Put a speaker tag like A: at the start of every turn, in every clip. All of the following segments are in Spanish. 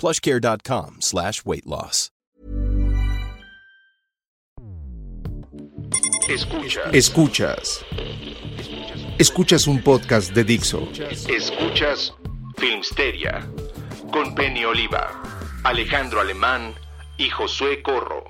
A: plushcare.com slash weight loss.
B: Escuchas.
C: Escuchas. Escuchas un podcast de Dixo.
B: Escuchas Filmsteria con Penny Oliva, Alejandro Alemán y Josué Corro.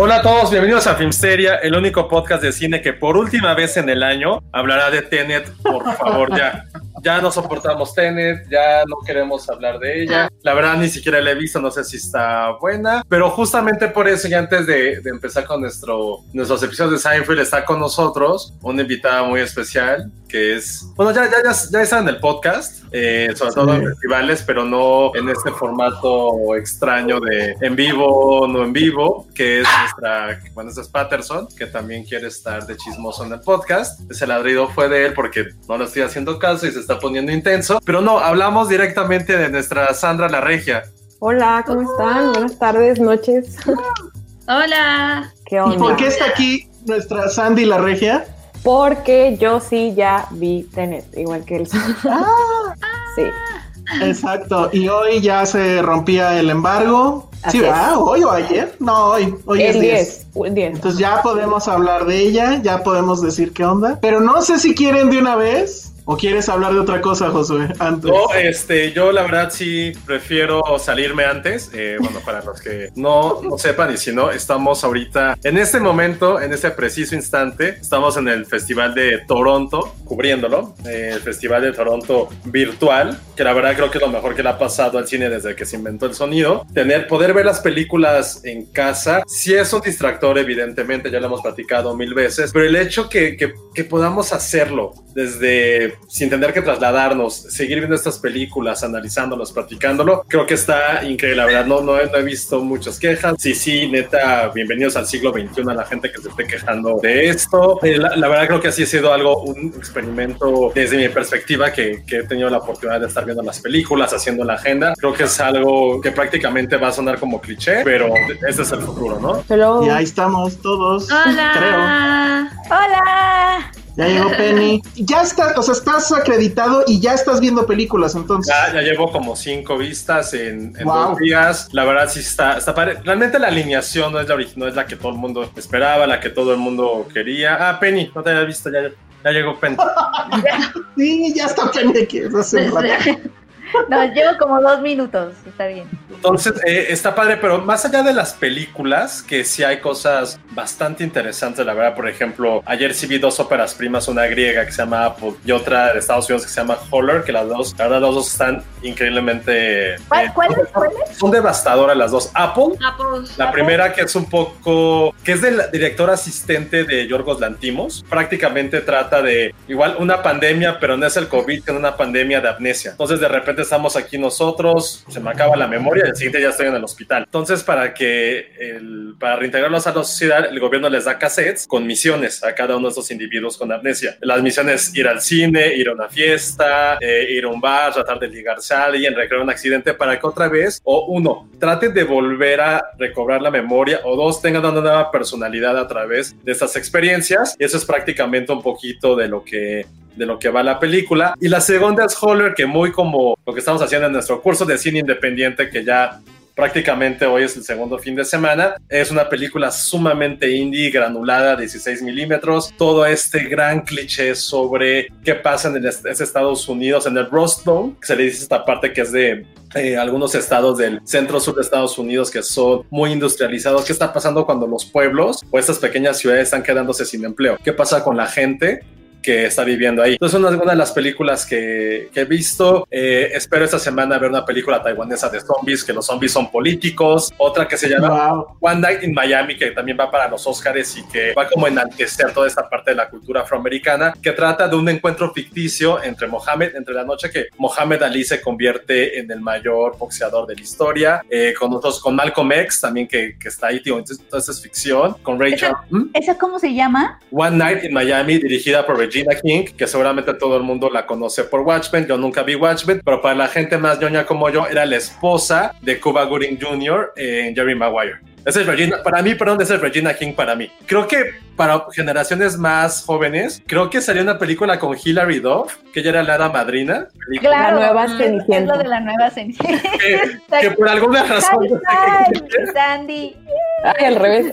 D: Hola a todos, bienvenidos a Filmsteria, el único podcast de cine que por última vez en el año hablará de Tenet. Por favor, ya. Ya no soportamos Tenet, ya no queremos hablar de ella. La verdad, ni siquiera la he visto, no sé si está buena. Pero justamente por eso, y antes de, de empezar con nuestro, nuestros episodios de Seinfeld, está con nosotros una invitada muy especial que es. Bueno, ya, ya, ya, ya está en el podcast, eh, sobre todo en festivales, pero no en este formato extraño de en vivo, no en vivo, que es nuestra. Bueno, esta es Patterson, que también quiere estar de chismoso en el podcast. Ese ladrido fue de él porque no le estoy haciendo caso y se está poniendo intenso. Pero no, hablamos directamente de nuestra Sandra La Regia.
E: Hola, ¿cómo están? Buenas tardes, noches.
F: Hola.
E: ¿Qué onda?
G: ¿Y por qué está aquí nuestra Sandy la regia?
E: Porque yo sí ya vi Tenet, igual que él.
G: Ah,
E: Sí.
G: exacto. Y hoy ya se rompía el embargo.
E: Así
G: sí,
E: es.
G: ¿verdad? ¿Hoy o ayer? No, hoy. Hoy es
E: el
G: 10.
E: 10. el 10.
G: Entonces ya podemos hablar de ella, ya podemos decir qué onda. Pero no sé si quieren de una vez o quieres hablar de otra cosa, Josué, antes.
D: No, este, yo la verdad sí prefiero salirme antes. Eh, bueno, para los que no, no sepan y si no, estamos ahorita, en este momento, en este preciso instante, estamos en el Festival de Toronto, cubriéndolo, eh, el Festival de Toronto virtual, que la verdad creo que es lo mejor que le ha pasado al cine desde que se inventó el sonido. Tener, poder ver las películas en casa, sí es un distractor, evidentemente, ya lo hemos platicado mil veces, pero el hecho que, que, que podamos hacerlo desde sin tener que trasladarnos, seguir viendo estas películas, analizándolas, platicándolo, creo que está increíble, la verdad, no, no, he, no he visto muchas quejas. Sí, sí, neta, bienvenidos al siglo XXI a la gente que se esté quejando de esto. Eh, la, la, verdad creo que así ha sido algo, un experimento desde mi perspectiva, que, que, he tenido la oportunidad de estar viendo las películas, haciendo la agenda. Creo que es algo que prácticamente va a sonar como cliché, pero ese es el futuro, ¿no?
E: Hello.
G: Y ahí estamos todos,
F: Hola.
G: creo.
F: Hola.
G: Ya llegó Penny. Ya estás, o sea, estás acreditado y ya estás viendo películas, entonces.
D: Ya, ya llevo como cinco vistas en, en
G: Wow.
D: dos días. La verdad sí está, está padre. Realmente la alineación no es la original, no es la que todo el mundo esperaba, la que todo el mundo quería. Ah, Penny, no te había visto, ya, ya llegó Penny.
G: Sí, ya está Penny aquí hace un rato.
F: No, llevo como dos minutos, está bien.
D: Entonces, eh, está padre, pero más allá de las películas, que sí hay cosas bastante interesantes, la verdad, por ejemplo, ayer sí vi dos óperas primas, una griega que se llama Apple y otra de Estados Unidos que se llama Holler, que las dos, la verdad, las dos están increíblemente...
F: ¿Cuál-
D: eh,
F: cuáles, cuáles?
D: Son devastadoras las dos. Apple
F: pues,
D: La primera que es un poco, que es del director asistente de Yorgos Lantimos, prácticamente trata de igual una pandemia, pero no es el COVID, sino una pandemia de amnesia. Entonces de repente estamos aquí nosotros, se me acaba la memoria, y el siguiente ya estoy en el hospital. Entonces para que, el, para reintegrarlos a la sociedad, el gobierno les da cassettes con misiones a cada uno de estos individuos con amnesia. Las misiones, ir al cine, ir a una fiesta, eh, ir a un bar, tratar de ligarse a alguien, recrear un accidente para que otra vez, o uno, traten de volver a recobrar la memoria, o dos, tengan una nueva personalidad a través de estas experiencias. Y eso es prácticamente un poquito de lo que de lo que va la película. Y la segunda es Holler, que muy como lo que estamos haciendo en nuestro curso de cine independiente, que ya prácticamente hoy es el segundo fin de semana. Es una película sumamente indie, granulada, 16 milímetros. Todo este gran cliché sobre qué pasa en el Estados Unidos, en el Rust Bowl, que se le dice esta parte que es de eh, algunos estados del centro sur de Estados Unidos que son muy industrializados. ¿Qué está pasando cuando los pueblos o estas pequeñas ciudades están quedándose sin empleo? ¿Qué pasa con la gente que está viviendo ahí. Entonces, una, una de las películas que, que he visto. Eh, espero esta semana ver una película taiwanesa de zombies, que los zombies son políticos. Otra que se llama One Night in Miami, que también va para los Oscars y que va como enaltecer toda esta parte de la cultura afroamericana, que trata de un encuentro ficticio entre Mohamed, entre la noche que Mohamed Ali se convierte en el mayor boxeador de la historia, eh, con otros, con Malcolm X también que, que está ahí, tío. Entonces, es ficción, con Rachel.
F: ¿Esa, ¿Mm? cómo se llama?
D: One Night in Miami, dirigida por Regina King, que seguramente todo el mundo la conoce por Watchmen. Yo nunca vi Watchmen, pero para la gente más ñoña como yo, era la esposa de Cuba Gooding Jr. en Jerry Maguire. Esa es Regina, para mí, perdón, esa es Regina King para mí. Creo que para generaciones más jóvenes, creo que salió una película con Hilary Duff, que ella era la hada madrina.
E: La nueva Cenicienta.
F: Es lo de la nueva Cenicienta.
D: Que, que por alguna razón...
F: Sandy.
E: Ay, al revés.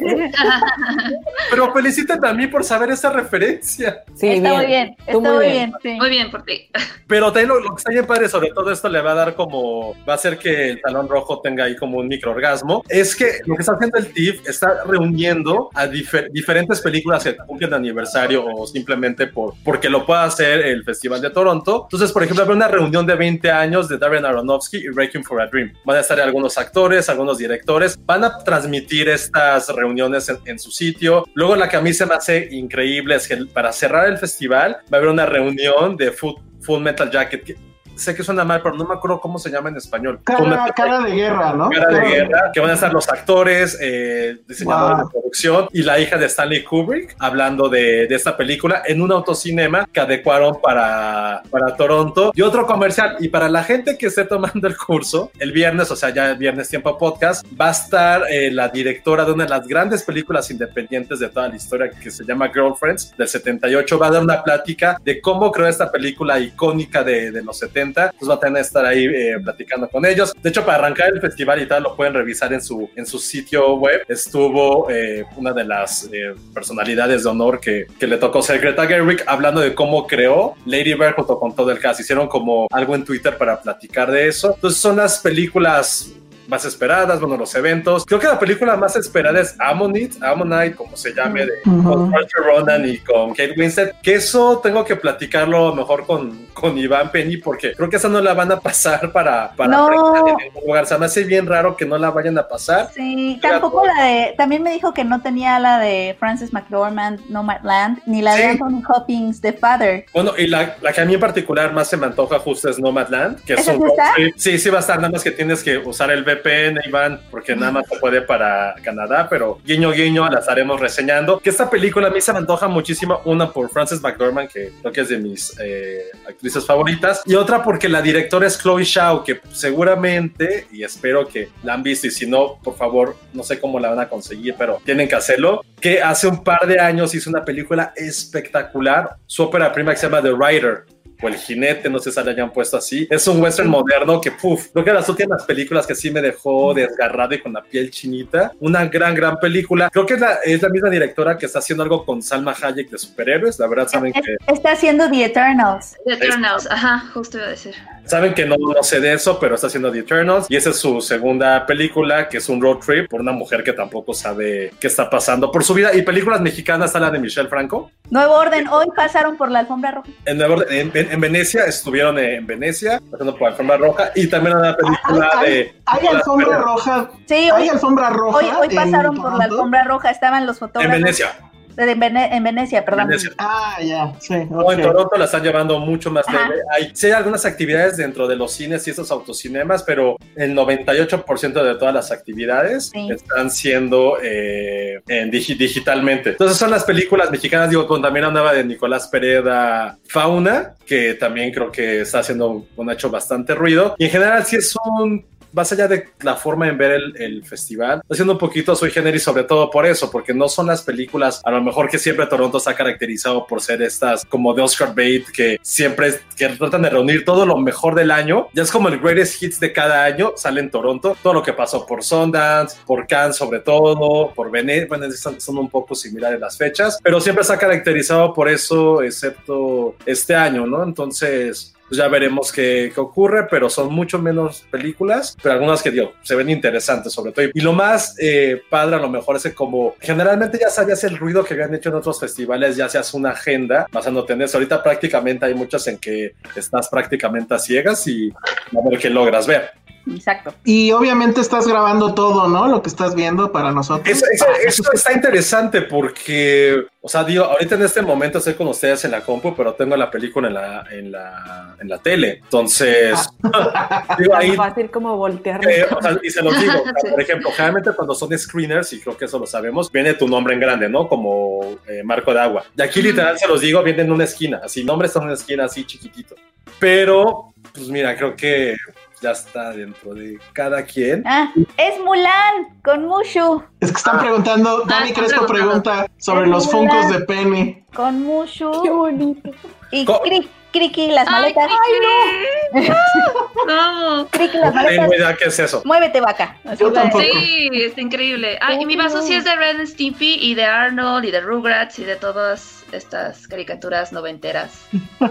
D: Pero felicítate a mí por saber esa referencia.
F: Sí, está muy bien, está muy bien. sí.
H: Muy bien por ti.
D: Pero también lo, lo, que está bien padre, sobre todo esto le va a dar como, va a hacer que el talón rojo tenga ahí como un microorgasmo, es que lo que está haciendo el TIFF está reuniendo a difer diferentes películas que cumplen aniversario o simplemente por, porque lo pueda hacer el Festival de Toronto. Entonces, por ejemplo, habrá una reunión de 20 años de Darren Aronofsky y Requiem for a Dream. Van a estar algunos actores, algunos directores, van a transmitir estas reuniones en, en su sitio. Luego, la que a mí se me hace increíble es que para cerrar el festival va a haber una reunión de Full, full Metal Jacket. Sé que suena mal, pero no me acuerdo cómo se llama en español.
G: Cara, cara de guerra, ¿no?
D: Cara, cara de guerra, que van a estar los actores, eh, diseñadores wow. de producción y la hija de Stanley Kubrick hablando de, de, esta película en un autocinema que adecuaron para, para Toronto. Y otro comercial, y para la gente que esté tomando el curso, el viernes, o sea, ya el viernes tiempo podcast, va a estar eh, la directora de una de las grandes películas independientes de toda la historia que se llama Girlfriends del 78. Va a dar una plática de cómo creó esta película icónica de, de los 70 pues va a tener que estar ahí eh, platicando con ellos. De hecho, para arrancar el festival y tal, lo pueden revisar en su, en su sitio web. Estuvo eh, una de las eh, personalidades de honor que, que, le tocó ser Greta Gerwig hablando de cómo creó Lady Bird junto con todo el cast. Hicieron como algo en Twitter para platicar de eso. Entonces son las películas más esperadas, bueno, los eventos. Creo que la película más esperada es Ammonite, Ammonite, como se llame, de uh -huh. con Arthur Ronan y con Kate Winslet. Que eso tengo que platicarlo mejor con, con Iván Penny, porque creo que esa no la van a pasar para, para
F: no.
D: en ningún lugar. Me hace bien raro que no la vayan a pasar.
F: Sí, tampoco la de. También me dijo que no tenía la de Francis McDormand, Nomadland, ni la sí. de Anthony Hopkins, The Father.
D: Bueno, y la, la, que a mí en particular más se me antoja justo es Nomadland, que es un sí, sí va a estar, nada más que tienes que usar el VPN, Iván, porque nada más se puede para Canadá, pero guiño guiño la estaremos reseñando. Que esta película a mí se me antoja muchísimo, una por Frances McDormand, que creo que es de mis eh, actrices favoritas, y otra porque la directora es Chloe Shaw, que seguramente, y espero que la han visto, y si no, por favor, no sé cómo la van a conseguir, pero tienen que hacerlo, que hace un par de años hizo una película espectacular, su ópera prima que se llama The Writer, o El Jinete, no sé si la hayan puesto así. Es un western moderno que, puf, creo que las últimas películas que sí me dejó desgarrado y con la piel chinita. Una gran, gran película. Creo que es la, es la misma directora que está haciendo algo con Salma Hayek de superhéroes. La verdad, saben
F: es,
D: que.
F: Está haciendo The Eternals.
H: The Eternals, ajá, justo iba a decir.
D: Saben que no, no sé de eso, pero está haciendo The Eternals. Y esa es su segunda película, que es un road trip por una mujer que tampoco sabe qué está pasando por su vida. Y películas mexicanas, está la de Michelle Franco.
F: Nuevo Orden, hoy pasaron por la alfombra roja.
D: En Nuevo Orden, en, en, en Venecia, estuvieron en Venecia, pasando por la alfombra roja. Y también una película
G: ¿Hay,
D: de.
G: ¿Hay alfombra roja?
F: Sí,
G: ¿Hay
F: hoy,
G: alfombra roja?
F: Hoy, hoy pasaron por la alfombra roja, estaban los fotógrafos.
D: En Venecia.
F: En, Vene en, Venecia, perdón.
D: Venecia.
G: Ah, ya, sí. Okay.
D: No, en Toronto la están llevando mucho más leve. Hay, sí hay algunas actividades dentro de los cines y estos autocinemas, pero el 98% de todas las actividades sí. están siendo eh, en digi digitalmente. Entonces son las películas mexicanas, digo, con también la nueva de Nicolás Pereda, Fauna, que también creo que está haciendo un hecho bastante ruido. Y en general sí es un más allá de la forma en ver el, el festival, haciendo un poquito sui generis sobre todo por eso, porque no son las películas, a lo mejor que siempre Toronto ha caracterizado por ser estas como de Oscar Bait, que siempre que tratan de reunir todo lo mejor del año, ya es como el greatest hits de cada año, sale en Toronto, todo lo que pasó por Sundance, por Cannes sobre todo, por Venecia, bueno, son, un poco similares las fechas, pero siempre ha caracterizado por eso, excepto este año, ¿no? Entonces, pues ya veremos qué, qué, ocurre, pero son mucho menos películas, pero algunas que digo, se ven interesantes sobre todo. Y lo más eh, padre a lo mejor es como generalmente ya sabías el ruido que habían hecho en otros festivales, ya se hace una agenda basándote en eso. Ahorita prácticamente hay muchas en que estás prácticamente a ciegas y a ver qué logras ver.
F: Exacto.
G: Y obviamente estás grabando todo, ¿no? Lo que estás viendo para nosotros.
D: Eso, eso, eso, está interesante porque, o sea, digo, ahorita en este momento estoy con ustedes en la compu, pero tengo la película en la, en la, en la tele. Entonces,
E: digo, ahí. Es fácil como voltear.
D: Eh, o sea, y se los digo, sea, por ejemplo, generalmente cuando son screeners, y creo que eso lo sabemos, viene tu nombre en grande, ¿no? Como eh, marco de agua. Y aquí literal se los digo, viene en una esquina, así, nombre está en una esquina así chiquitito. Pero, pues mira, creo que ya está dentro de cada quien.
F: Ah, es Mulan con Mushu.
G: Es que están preguntando, Dani ah, Crespo pregunta sobre los funcos de Penny.
F: Con Mushu.
E: Qué bonito.
F: Y Cri Criki, las maletas.
H: ¡Ay, no! ¡Vamos!
F: Criki, las
D: No
F: maletas.
D: qué es eso.
F: Muévete, vaca.
G: Yo tampoco.
H: Sí, está increíble. Ah, y mi vaso sí es de Red and Stimpy y de Arnold y de Rugrats y de todas estas caricaturas noventeras.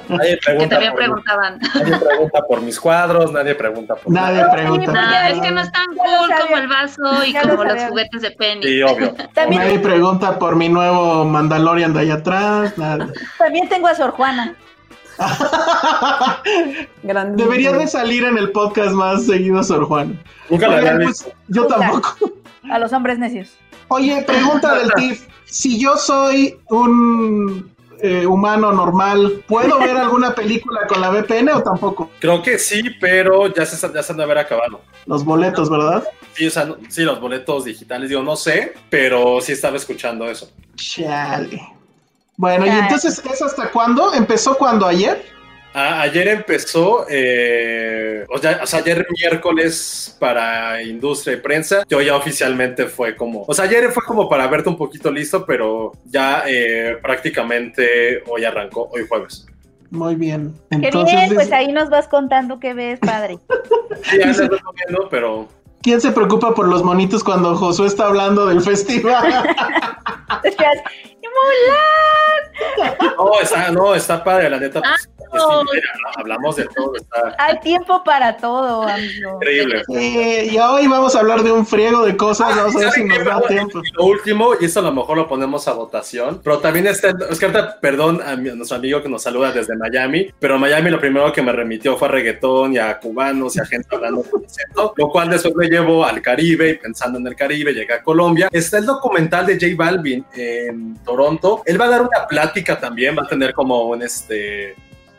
D: Nadie
H: Que
D: pregunta,
H: también
D: por,
H: preguntaban.
D: nadie pregunta por mis cuadros, nadie pregunta por
G: Nadie pregunta.
H: No, es que no es tan
F: lo
H: cool como el vaso y
F: Ya lo
H: como los
F: sabía.
H: juguetes de Penny.
D: Sí, obvio.
F: También,
G: Nadie pregunta por mi nuevo Mandalorian de allá atrás. Nada.
F: también tengo a Sor Juana.
G: Debería de salir en el podcast más seguido, Sor Juan.
D: Nunca lo había
G: Oigan,
D: visto.
G: pues, yo tampoco.
F: A los hombres necios.
G: Oye, pregunta del TIF. Si yo soy un eh, humano normal, ¿puedo ver alguna película con la VPN o tampoco?
D: Creo que sí, pero ya se, ya se han de haber acabado.
G: Los boletos, ¿verdad?
D: Sí, o sea, no- sí, los boletos digitales, digo, no sé, pero sí estaba escuchando eso.
G: Chale. Bueno, ¿y entonces es hasta cuándo? ¿Empezó cuando ayer?
D: Ayer empezó, eh, o, sea, o sea, ayer miércoles para industria y prensa, yo ya oficialmente fue como, o sea, ayer fue como para verte un poquito listo, pero ya eh, prácticamente hoy arrancó, hoy jueves.
G: Muy bien.
F: Qué
G: Entonces,
F: bien, pues
G: es-
F: ahí nos vas contando qué ves, padre.
D: Sí, ya se está viendo, pero
G: ¿quién se preocupa por los monitos cuando Josué está hablando del festival?
D: No, está, no, está padre, la neta. pues,
H: no.
D: hablamos de todo, está
F: Hay tiempo para todo, amigo.
D: increíble.
G: Eh, y hoy vamos a hablar de un friego de cosas, vamos a ver si nos da tiempo.
D: Lo último, y esto a lo mejor lo ponemos a votación, pero también está, es que ahorita, perdón a, mi- a nuestro amigo que nos saluda desde Miami, pero Miami lo primero que me remitió fue a reggaetón y a cubanos y a gente hablando de acento, lo cual después me llevó al Caribe y pensando en el Caribe llegué a Colombia. Está el documental de J Balvin en Toronto, él va a dar una plática también, va a tener como un este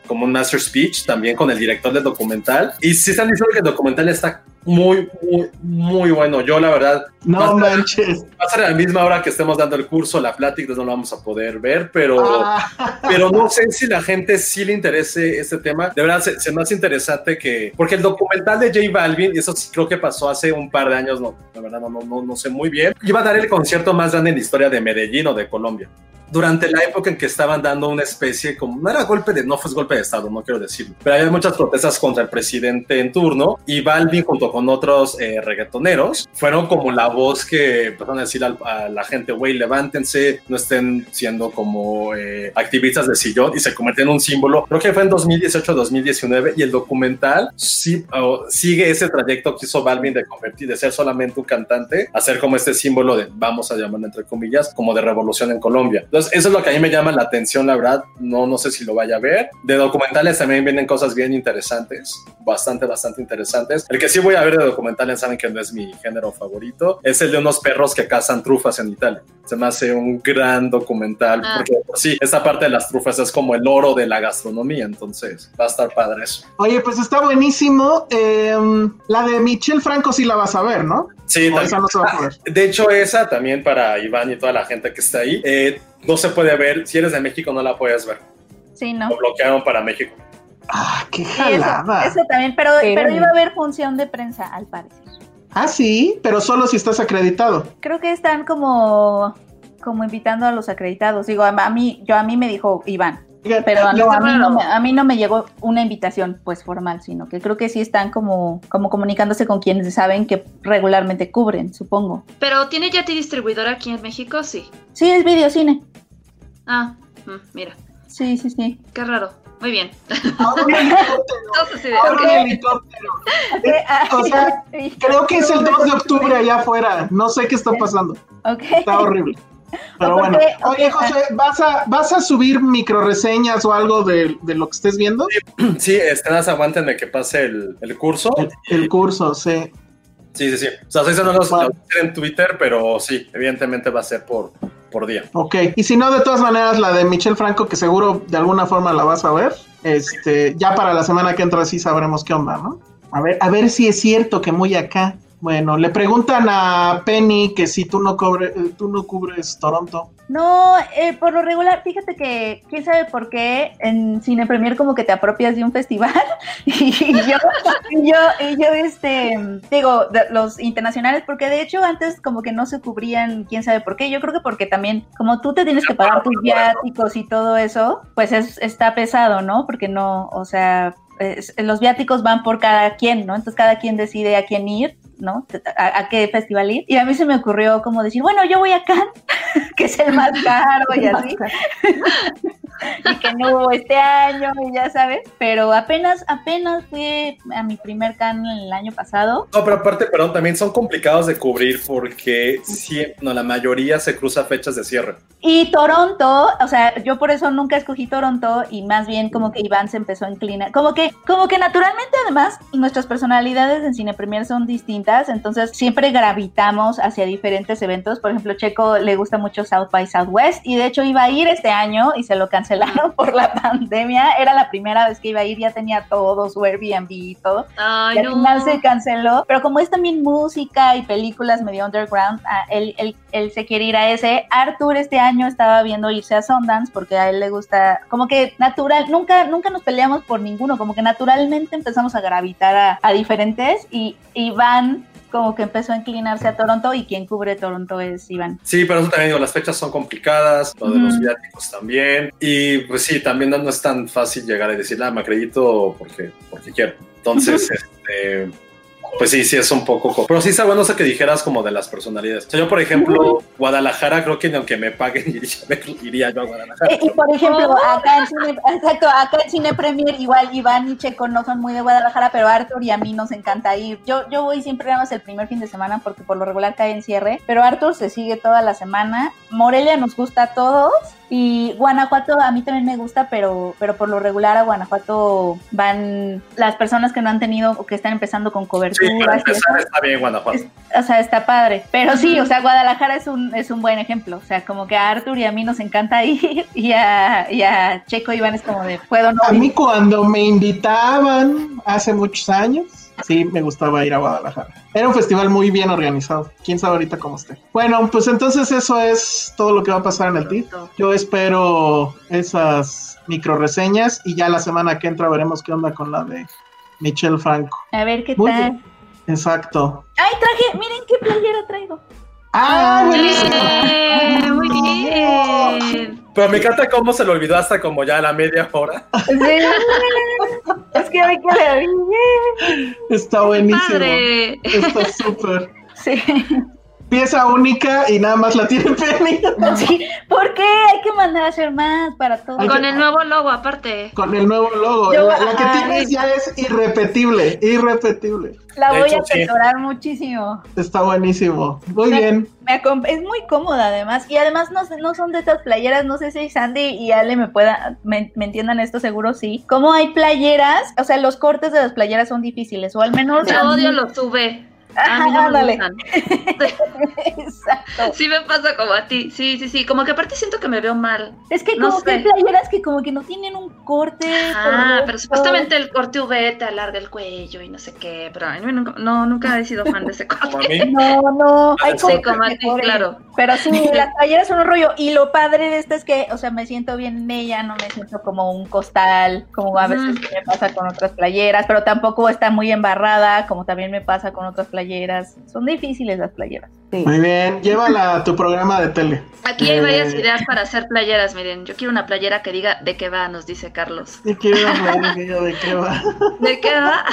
D: como un master speech también con el director del documental y sí están diciendo que el documental está muy, muy, muy bueno. Yo, la verdad,
G: No
D: va a ser-
G: manches.
D: Va a ser a la misma hora que estemos dando el curso, la plática, no lo vamos a poder ver, pero,
G: Ah,
D: pero no sé si la gente sí le interese este tema. De verdad, se, se me hace interesante que, porque el documental de J Balvin, y eso sí creo que pasó hace un par de años, no, la verdad no, no, no, no sé muy bien, iba a dar el concierto más grande en la historia de Medellín o de Colombia. Durante la época en que estaban dando una especie como, no era golpe de, no fue golpe de Estado, no quiero decirlo, pero había muchas protestas contra el presidente en turno y Balvin junto con otros eh, reggaetoneros fueron como la voz que empezaron a decir al- a la gente, güey, levántense, no estén siendo como eh, activistas de sillón y se convirtió en un símbolo. Creo que fue en 2018-2019 y el documental sí, oh, sigue ese trayecto que hizo Balvin de convertir, de ser solamente un cantante, a ser como este símbolo de, vamos a llamarlo entre comillas, como de revolución en Colombia. Entonces, eso es lo que a mí me llama la atención, la verdad. No, no sé si lo vaya a ver. De documentales también vienen cosas bien interesantes, bastante, bastante interesantes. El que sí voy a ver de documentales, saben que no es mi género favorito, es el de unos perros que cazan trufas en Italia. Se me hace un gran documental,
H: Ah.
D: porque pues, sí, esta parte de las trufas es como el oro de la gastronomía, entonces va a estar padre eso.
G: Oye, pues está buenísimo. Eh, la de Michelle Franco sí la vas a ver, ¿no?
D: Sí, también.
G: esa no se va a poder.
D: De hecho, esa también para Iván y toda la gente que está ahí, eh, no se puede ver. Si eres de México, no la puedes ver.
F: Sí, ¿no?
D: Lo bloquearon para México.
G: Ah, qué
F: Sí, eso,
G: jalada.
F: eso también, pero,
E: Pero
F: pero
E: no.
F: iba a haber función de prensa, al parecer.
G: Ah, sí, pero solo si estás acreditado.
F: Creo que están como, como invitando a los acreditados. Digo, a, a mí, yo a mí me dijo Iván, pero no, a, mí no me, a mí no me llegó una invitación pues formal, sino que creo que sí están como, como comunicándose con quienes saben que regularmente cubren, supongo.
H: Pero ¿tiene ya ti distribuidor aquí en México? Sí.
F: Sí, es videocine.
H: Ah, mm, mira,
F: Sí, sí, sí.
H: qué raro. Muy bien.
G: Ahora un helicóptero. Un. O sea, Creo que es el 2 de octubre allá afuera. No sé qué está pasando. Está horrible. Pero bueno. Oye, José, ¿vas a, ¿vas a subir microreseñas o algo de, de lo que estés viendo?
D: Sí, este, nada, aguántenme que pase el, el curso.
G: El curso, sí.
D: Sí, sí, sí. O sea, eso no lo lo voy a hacer en Twitter, pero sí, evidentemente va a ser por, por día.
G: Ok. Y si no, de todas maneras, la de Michelle Franco, que seguro de alguna forma la vas a ver. Este, ya para la semana que entra sí sabremos qué onda, ¿no? A ver, a ver si es cierto que muy acá. Bueno, le preguntan a Penny que si tú no cobre, eh, tú no cubres Toronto.
F: No, eh, por lo regular, fíjate que quién sabe por qué en Cine Premier como que te apropias de un festival y yo, y yo, y yo este, digo, de los internacionales, porque de hecho antes como que no se cubrían, quién sabe por qué, yo creo que porque también como tú te tienes que pagar tus viáticos y todo eso, pues es, está pesado, ¿no? Porque no, o sea, los viáticos van por cada quien, ¿no? Entonces cada quien decide a quién ir. ¿No? A, a qué festival ir. Y a mí se me ocurrió como decir, bueno, yo voy a Cannes, que es el más caro y así. y que no hubo este año, y ya sabes. Pero apenas, apenas fui a mi primer Cannes el año pasado.
D: No, pero aparte, perdón, también son complicados de cubrir porque sí, no, la mayoría se cruza fechas de cierre.
F: Y Toronto, o sea, yo por eso nunca escogí Toronto y más bien como que Iván se empezó a inclinar. Como que, como que naturalmente además nuestras personalidades en Cine Premier son distintas, entonces siempre gravitamos hacia diferentes eventos. Por ejemplo, Checo le gusta mucho South by Southwest y de hecho iba a ir este año y se lo cancelaron por la pandemia. Era la primera vez que iba a ir, ya tenía todo, su Airbnb y todo.
H: Ay,
F: y al
H: no.
F: final se canceló. Pero como es también música y películas medio underground, ah, él, él- él se quiere ir a ese. Arthur este año estaba viendo irse a Sundance porque a él le gusta, como que natural, nunca, nunca nos peleamos por ninguno, como que naturalmente empezamos a gravitar a, a diferentes y Iván como que empezó a inclinarse a Toronto y quien cubre Toronto es Iván.
D: Sí, pero eso también digo, las fechas son complicadas, lo de los viáticos también. Y pues sí, también no, no es tan fácil llegar y decir, ah, me acredito porque, porque quiero. Entonces, este, pues sí, sí es un poco. co- Pero sí está bueno eso que dijeras como de las personalidades. O sea, yo, por ejemplo, Guadalajara, creo que ni aunque me paguen, iría, iría yo a Guadalajara.
F: Eh, Y, y, por ejemplo, acá en, Cine, exacto, acá en Cine Premier, igual Iván y Checo no son muy de Guadalajara, pero Arthur y a mí nos encanta ir. Yo, yo voy siempre nada más el primer fin de semana porque por lo regular cae en cierre, pero Arthur se sigue toda la semana. Morelia nos gusta a todos y Guanajuato a mí también me gusta, pero, pero por lo regular a Guanajuato van las personas que no han tenido o que están empezando con
D: Sí, para empezar está bien Guanajuato.
F: O sea, está padre. Pero sí, o sea, Guadalajara es un, es un buen ejemplo. O sea, como que a Arthur y a mí nos encanta ir y a, y a Checo Iván es como de, puedo no
G: A mí cuando me invitaban hace muchos años, sí me gustaba ir a Guadalajara. Era un festival muy bien organizado. Quién sabe ahorita cómo esté. Bueno, pues entonces eso es todo lo que va a pasar en el TIFF. Yo espero esas micro reseñas y ya la semana que entra veremos qué onda con la de Michelle Franco.
F: A ver qué
G: Muy
F: tal.
G: bien. Exacto.
F: Ay, traje, miren qué playera traigo.
G: ¡Ah, buenísimo!
H: Eh, muy bien.
D: Pero me encanta cómo se lo olvidó hasta como ya a la media hora.
F: es que hoy que le.
G: Está buenísimo.
H: Padre.
G: Está súper.
F: Sí.
G: Pieza única y nada más la tiene Penny.
F: sí. ¿Por qué? Hay que mandar a hacer más para todos.
G: Hay
H: Con
G: que-
H: el nuevo logo, aparte.
G: Con el nuevo logo.
F: Yo-
G: la, la que tienes ya es irrepetible, irrepetible.
F: La voy
D: hecho,
F: a
D: sí.
F: atesorar muchísimo.
G: Está buenísimo. Muy
F: Me-
G: bien.
F: Me acom- es muy cómoda además y además no, sé- no son de estas playeras, no sé si Sandy y Ale me puedan, me, me entiendan esto seguro sí. Como hay playeras, o sea, los cortes de las playeras son difíciles o al menos
H: Yo odio lo sube. A mí no me gustan.
F: Exacto.
H: Sí me pasa como a ti. Sí, sí, sí. Como que aparte siento que me veo mal.
F: Es que
H: No
F: como que hay playeras que como que no tienen un corte.
H: Ah, pero supuestamente el corte V te alarga el cuello y no sé qué. Pero a mí nunca, no, nunca he sido fan de ese
D: Como a
H: corte.
D: mí.
F: No, no, hay
D: Sí,
H: como a ti, claro.
F: Pero sí, las playeras son un rollo. Y lo padre de esto es que, o sea, me siento bien en ella, no me siento como un costal, como a veces me pasa con otras playeras, pero tampoco está muy embarrada, como también me pasa con otras playeras. Son difíciles las playeras. Sí.
G: Muy bien, llévala a tu programa de tele.
H: Aquí hay
G: Eh,
H: varias ideas para hacer playeras. Miren, yo quiero una playera que diga de qué va, nos dice Carlos.
G: ¿De qué va, de qué va?
H: ¿De qué va?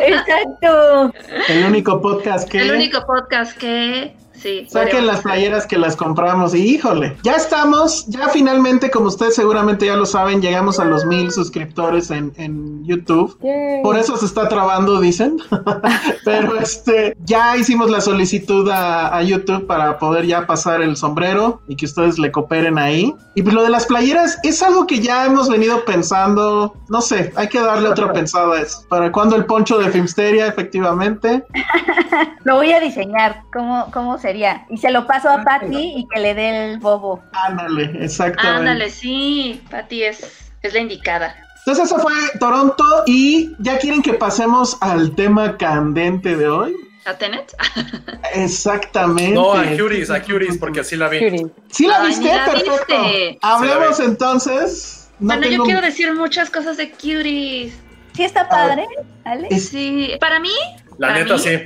F: Exacto.
G: El único podcast que...
H: El único podcast que. Sí.
G: Saquen las playeras que las compramos y híjole, ya estamos, ya finalmente, como ustedes seguramente ya lo saben, llegamos a los mil suscriptores en, en YouTube.
E: Yay.
G: Por eso se está trabando, dicen. Pero este, ya hicimos la solicitud a, a YouTube para poder ya pasar el sombrero y que ustedes le cooperen ahí. Y pues lo de las playeras es algo que ya hemos venido pensando. No sé, hay que darle otra pensada a eso. ¿Para cuando el poncho de Filmsteria, efectivamente?
F: Lo voy a diseñar. ¿Cómo, cómo sería? Y se lo paso a Patty y que le dé el bobo.
G: Ándale, exactamente.
H: Ándale, sí. Pati es, es la indicada.
G: Entonces eso fue Toronto y ya quieren que pasemos al tema candente de hoy.
H: ¿A Tenet?
G: Exactamente.
D: No, a Curies, a Curies, porque así la vi.
E: Curie.
G: ¿Sí la
H: Ay,
G: viste?
H: la
G: Perfecto.
H: viste.
G: Hablemos
D: Sí la vi.
G: entonces. No
H: bueno, yo quiero decir muchas cosas de Cuties.
F: Sí está padre, ¿vale?
G: Es-
H: Sí, para mí,
D: La
H: Para
D: neta,
H: mí-
D: sí.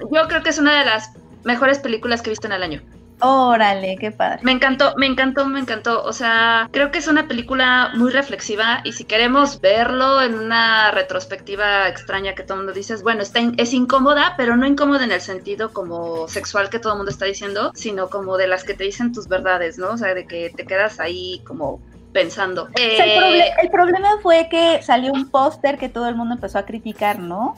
H: yo creo que es una de las mejores películas que he visto en el año.
F: Órale, qué padre.
H: Me encantó, me encantó, me encantó. O sea, creo que es una película muy reflexiva y si queremos verlo en una retrospectiva extraña que todo el mundo dices, bueno, está in- es incómoda, pero no incómoda en el sentido como sexual que todo el mundo está diciendo, sino como de las que te dicen tus verdades, ¿no? O sea, de que te quedas ahí como pensando.
F: O sea, el,
H: Eh,
F: proble- el problema fue que salió un póster que todo el mundo empezó a criticar, ¿no?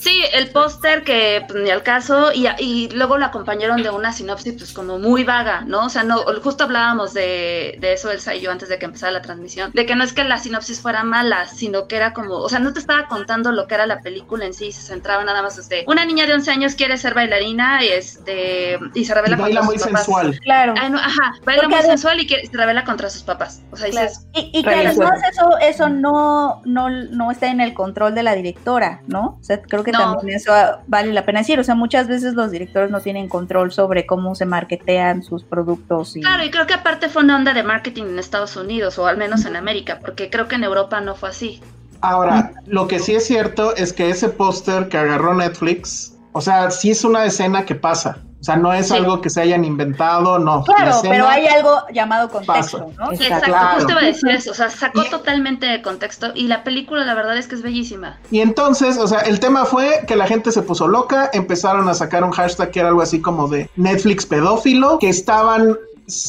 H: Sí, el póster que pues, ni al caso y, y luego lo acompañaron de una sinopsis pues como muy vaga, ¿no? O sea, no, justo hablábamos de, de eso Elsa y yo antes de que empezara la transmisión, de que no es que la sinopsis fuera mala, sino que era como, o sea, no te estaba contando lo que era la película en sí, se centraba nada más este, una niña de 11 años quiere ser bailarina y este y se
G: y
H: revela
G: baila
H: contra
G: muy
H: sus papás.
G: sensual.
F: Claro.
H: Ay, no, ajá, baila
F: Porque
H: muy sensual y quiere- se revela contra sus papás. O sea, dices,
F: Y, y que además eso, eso no, no, no está en el control de la directora, ¿no? O sea, creo que
H: No.
F: también eso vale la pena decir. O sea, muchas veces los directores no tienen control sobre cómo se marketean sus productos. Y...
H: Claro, y creo que aparte fue una onda de marketing en Estados Unidos, o al menos en América, porque creo que en Europa no fue así.
G: Ahora, lo que sí es cierto es que ese póster que agarró Netflix, o sea, sí es una escena que pasa. O sea, no es
H: Sí.
G: algo que se hayan inventado, no. La
F: Claro, pero hay algo llamado contexto. ¿no?
E: Exacto.
H: Exacto,
G: Claro.
H: justo iba a decir eso, o sea, sacó
G: Y-
H: totalmente de contexto y la película la verdad es que es bellísima.
G: Y entonces, o sea, el tema fue que la gente se puso loca, empezaron a sacar un hashtag que era algo así como de Netflix pedófilo, que estaban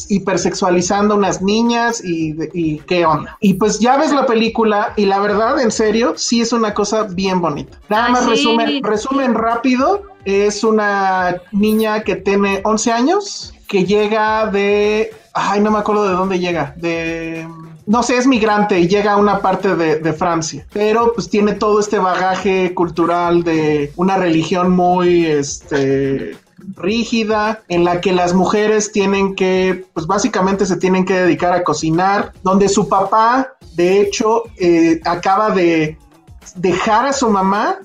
G: hipersexualizando unas niñas y, y qué onda. Y pues ya ves la película y la verdad, en serio, sí es una cosa bien bonita. Nada
H: Ay,
G: más
H: sí.
G: resumen, resumen rápido, es una niña que tiene 11 años, que llega de... Ay, no me acuerdo de dónde llega, de no sé, es migrante y llega a una parte de, de, Francia, pero pues tiene todo este bagaje cultural de una religión muy, este, rígida, en la que las mujeres tienen que, pues básicamente se tienen que dedicar a cocinar, donde su papá, de hecho, eh, acaba de dejar a su mamá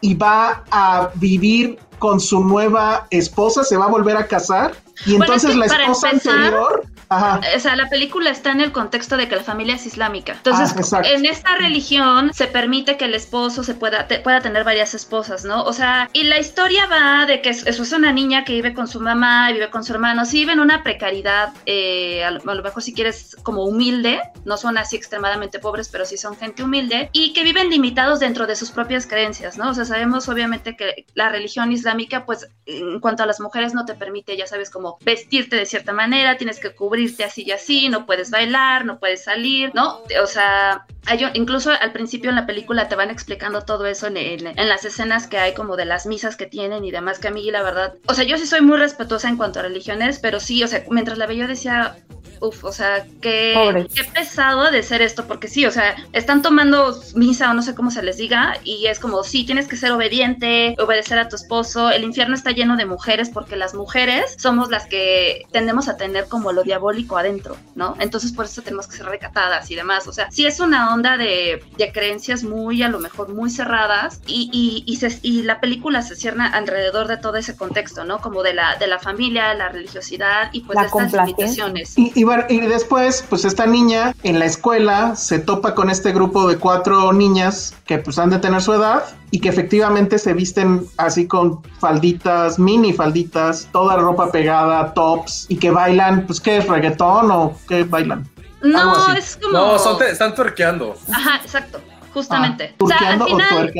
G: y va a vivir con su nueva esposa, se va a volver a casar. Y
H: Bueno,
G: entonces
H: es que
G: la esposa
H: empezar,
G: anterior Ajá.
H: O sea, la película está en el contexto de que la familia es islámica. Entonces,
G: Ah,
H: en esta religión se permite que el esposo se pueda, te- pueda tener varias esposas, ¿no? O sea, y la historia va de que es- eso es una niña que vive con su mamá, y vive con su hermano, sí vive en una precariedad, eh, a, lo, a lo mejor si quieres como humilde, no son así extremadamente pobres, pero sí son gente humilde, y que viven limitados dentro de sus propias creencias, ¿no? O sea, sabemos obviamente que la religión islámica, pues en cuanto a las mujeres no te permite, ya sabes, como vestirte de cierta manera, tienes que cubrirte así y así, no puedes bailar, no puedes salir, ¿no? O sea, hay, incluso al principio en la película te van explicando todo eso en, en- en las escenas que hay como de las misas que tienen y demás, que a mí la verdad, o sea, yo sí soy muy respetuosa en cuanto a religiones, pero sí, o sea, mientras la veía yo decía, uff, o sea, qué, qué pesado de ser esto, porque sí, o sea, están tomando misa o no sé cómo se les diga, y es como, sí, tienes que ser obediente, obedecer a tu esposo, el infierno está lleno de mujeres porque las mujeres somos las que tendemos a tener como lo diabólico adentro, ¿no? Entonces por eso tenemos que ser recatadas y demás, o sea, sí es una onda de, de creencias muy, a lo mejor, muy cerradas, y, y, y, se- y la película se cierra alrededor de todo ese contexto, ¿no? Como de la, de la familia, la religiosidad y pues
E: La
H: de estas limitaciones.
G: Y, y bueno, y después, pues esta niña en la escuela se topa con este grupo de cuatro niñas que pues han de tener su edad y que efectivamente se visten así con falditas, mini falditas, toda ropa pegada, tops y que bailan, pues qué es reggaetón o qué bailan. Algo
H: No,
G: así.
H: es como...
D: No, son te- están tuerqueando.
H: Ajá, exacto. Justamente.
G: Ah,
H: o sea, al
G: o
H: final,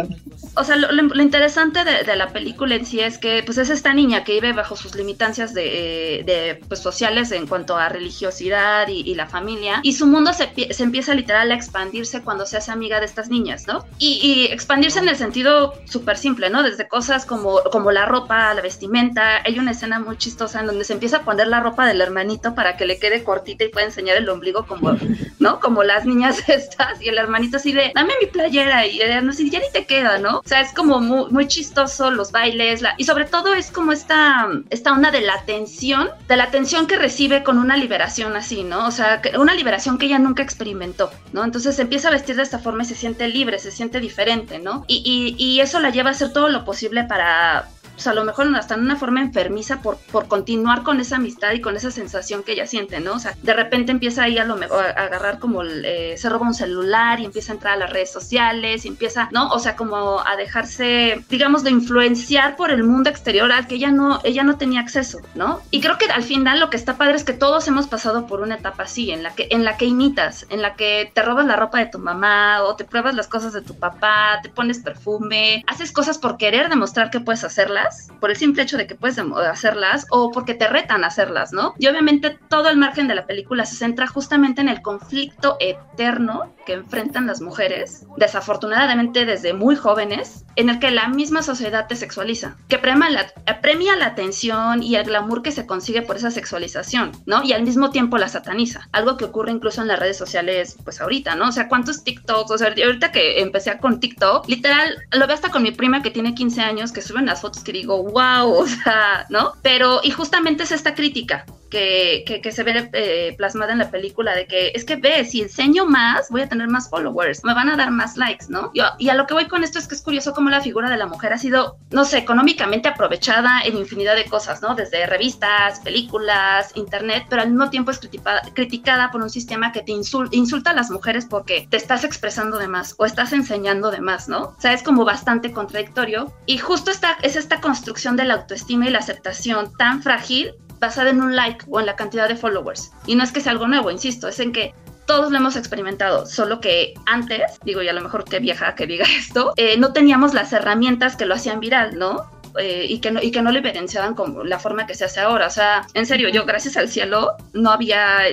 H: o sea, lo, interesante de, de la película en sí es que, pues, es esta niña que vive bajo sus limitancias de, de, pues, sociales en cuanto a religiosidad y, y la familia, y su mundo se, pie- se empieza literal a expandirse cuando se hace amiga de estas niñas, ¿no? Y, y expandirse en el sentido súper simple, ¿no? Desde cosas como, como la ropa, la vestimenta. Hay una escena muy chistosa en donde se empieza a poner la ropa del hermanito para que le quede cortita y pueda enseñar el ombligo como, ¿no? Como las niñas estas, y el hermanito así de, dame mi playera, y ya ni te queda, ¿no? O sea, es como muy, muy chistoso los bailes, y sobre todo es como esta, esta onda de la atención, de la atención que recibe con una liberación así, ¿no? O sea, una liberación que ella nunca experimentó, ¿no? Entonces se empieza a vestir de esta forma y se siente libre, se siente diferente, ¿no? Y, y eso la lleva a hacer todo lo posible para pues a lo mejor hasta en una forma enfermiza por, por continuar con esa amistad y con esa sensación que ella siente, ¿no? O sea, de repente empieza ahí a lo mejor a agarrar como, eh, se roba un celular y empieza a entrar a las redes sociales y empieza, ¿no? O sea, como a dejarse, digamos, de influenciar por el mundo exterior al que ella no, ella no tenía acceso, ¿no? Y creo que al final lo que está padre es que todos hemos pasado por una etapa así, en la que, en la que imitas, en la que te robas la ropa de tu mamá o te pruebas las cosas de tu papá, te pones perfume, haces cosas por querer demostrar que puedes hacerlas, por el simple hecho de que puedes hacerlas o porque te retan a hacerlas, ¿no? Y obviamente todo el margen de la película se centra justamente en el conflicto eterno que enfrentan las mujeres, desafortunadamente desde muy jóvenes, en el que la misma sociedad te sexualiza, que premia la, premia la atención y el glamour que se consigue por esa sexualización, ¿no? Y al mismo tiempo la sataniza, algo que ocurre incluso en las redes sociales, pues ahorita, ¿no? O sea, ¿cuántos TikToks? O sea, ahorita que empecé con TikTok, literal, lo veo hasta con mi prima que tiene 15 años, que suben las fotos que digo, wow, ¿no? Pero, y justamente es esta crítica, que, que, se ve eh, plasmada en la película de que es que ve, si enseño más, voy a tener más followers, me van a dar más likes, ¿no? Yo, y a lo que voy con esto es que es curioso cómo la figura de la mujer ha sido, no sé, económicamente aprovechada en infinidad de cosas, ¿no? Desde revistas, películas, internet, pero al mismo tiempo es critica- criticada por un sistema que te insul- insulta a las mujeres porque te estás expresando de más o estás enseñando de más, ¿no? O sea, es como bastante contradictorio. Y justo esta, es esta construcción de la autoestima y la aceptación tan frágil basada en un like o en la cantidad de followers. Y no es que sea algo nuevo, insisto, es en que todos lo hemos experimentado, solo que antes, digo, y a lo mejor que vieja que diga esto, eh, no teníamos las herramientas que lo hacían viral, ¿no? Eh, y, que no, y que no lo evidenciaban como la forma que se hace ahora. O sea, en serio, yo gracias al cielo no había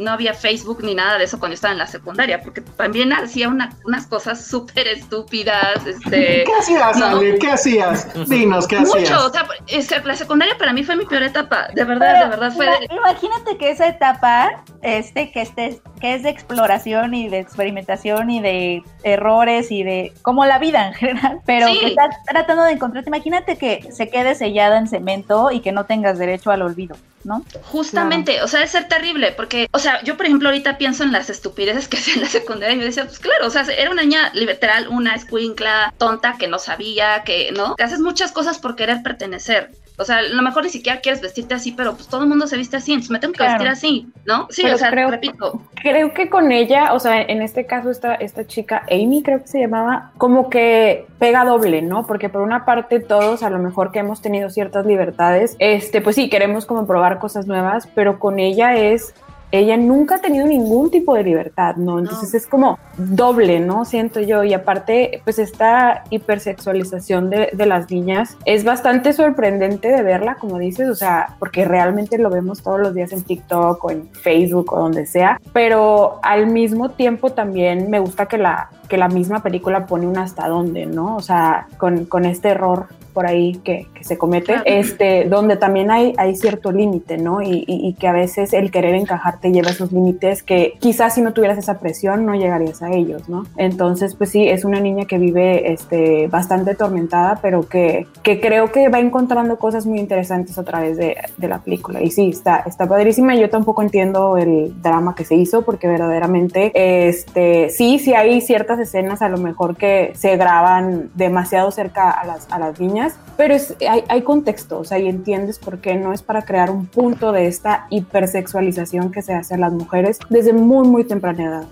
H: no había Facebook ni nada de eso cuando estaba en la secundaria, porque también hacía una- unas cosas súper estúpidas, este...
G: ¿Qué hacías,
H: no.
G: Ale? ¿Qué hacías? Dinos, ¿qué
H: Mucho,
G: hacías?
H: o sea, es- la secundaria para mí fue mi peor etapa, de verdad,
F: Pero
H: de verdad fue... de-
F: Imagínate que esa etapa, este, que este, que es de exploración y de experimentación y de errores y de como la vida en general, pero
H: Sí.
F: que estás tratando de encontrarte. Imagínate que se quede sellada en cemento y que no tengas derecho al olvido, ¿no?
H: Justamente, o sea, es ser terrible, porque, o sea, yo por ejemplo ahorita pienso en las estupideces que hacía en la secundaria y me decía, pues claro, o sea, era una niña literal, una escuincla tonta que no sabía, que, ¿no? Que haces muchas cosas por querer pertenecer. O sea, a lo mejor ni siquiera quieres vestirte así, pero pues todo el mundo se viste así, entonces me tengo que
E: Claro.
H: vestir así, ¿no? Sí,
E: Pero
H: o sea,
E: creo-
H: repito.
E: Creo que con ella, o sea, en este caso esta, esta chica, Amy creo que se llamaba, como que pega doble, ¿no? Porque por una parte todos, a lo mejor que hemos tenido ciertas libertades, este, pues sí, queremos como probar cosas nuevas, pero con ella es ella nunca ha tenido ningún tipo de libertad, ¿no? Entonces es como doble, ¿no? Siento yo. Y aparte, pues esta hipersexualización de, de las niñas es bastante sorprendente de verla, como dices, o sea, porque realmente lo vemos todos los días en TikTok o en Facebook o donde sea, pero al mismo tiempo también me gusta que la, que la misma película pone un hasta dónde, ¿no? O sea, con, con este error por ahí que, que se comete, este, donde también hay, hay cierto límite, ¿no? Y, y, y, que a veces el querer encajar te lleva a esos límites que quizás si no tuvieras esa presión no llegarías a ellos, ¿no? Entonces, pues sí, es una niña que vive este, bastante atormentada, pero que, que creo que va encontrando cosas muy interesantes a través de, de la película. Y sí, está, está padrísima. Yo tampoco entiendo el drama que se hizo porque verdaderamente, este, sí, sí hay ciertas escenas a lo mejor que se graban demasiado cerca a las, a las niñas, pero es, hay, hay contexto, o sea, y entiendes por qué no es para crear un punto de esta hipersexualización que se hace a las mujeres desde muy, muy temprana edad.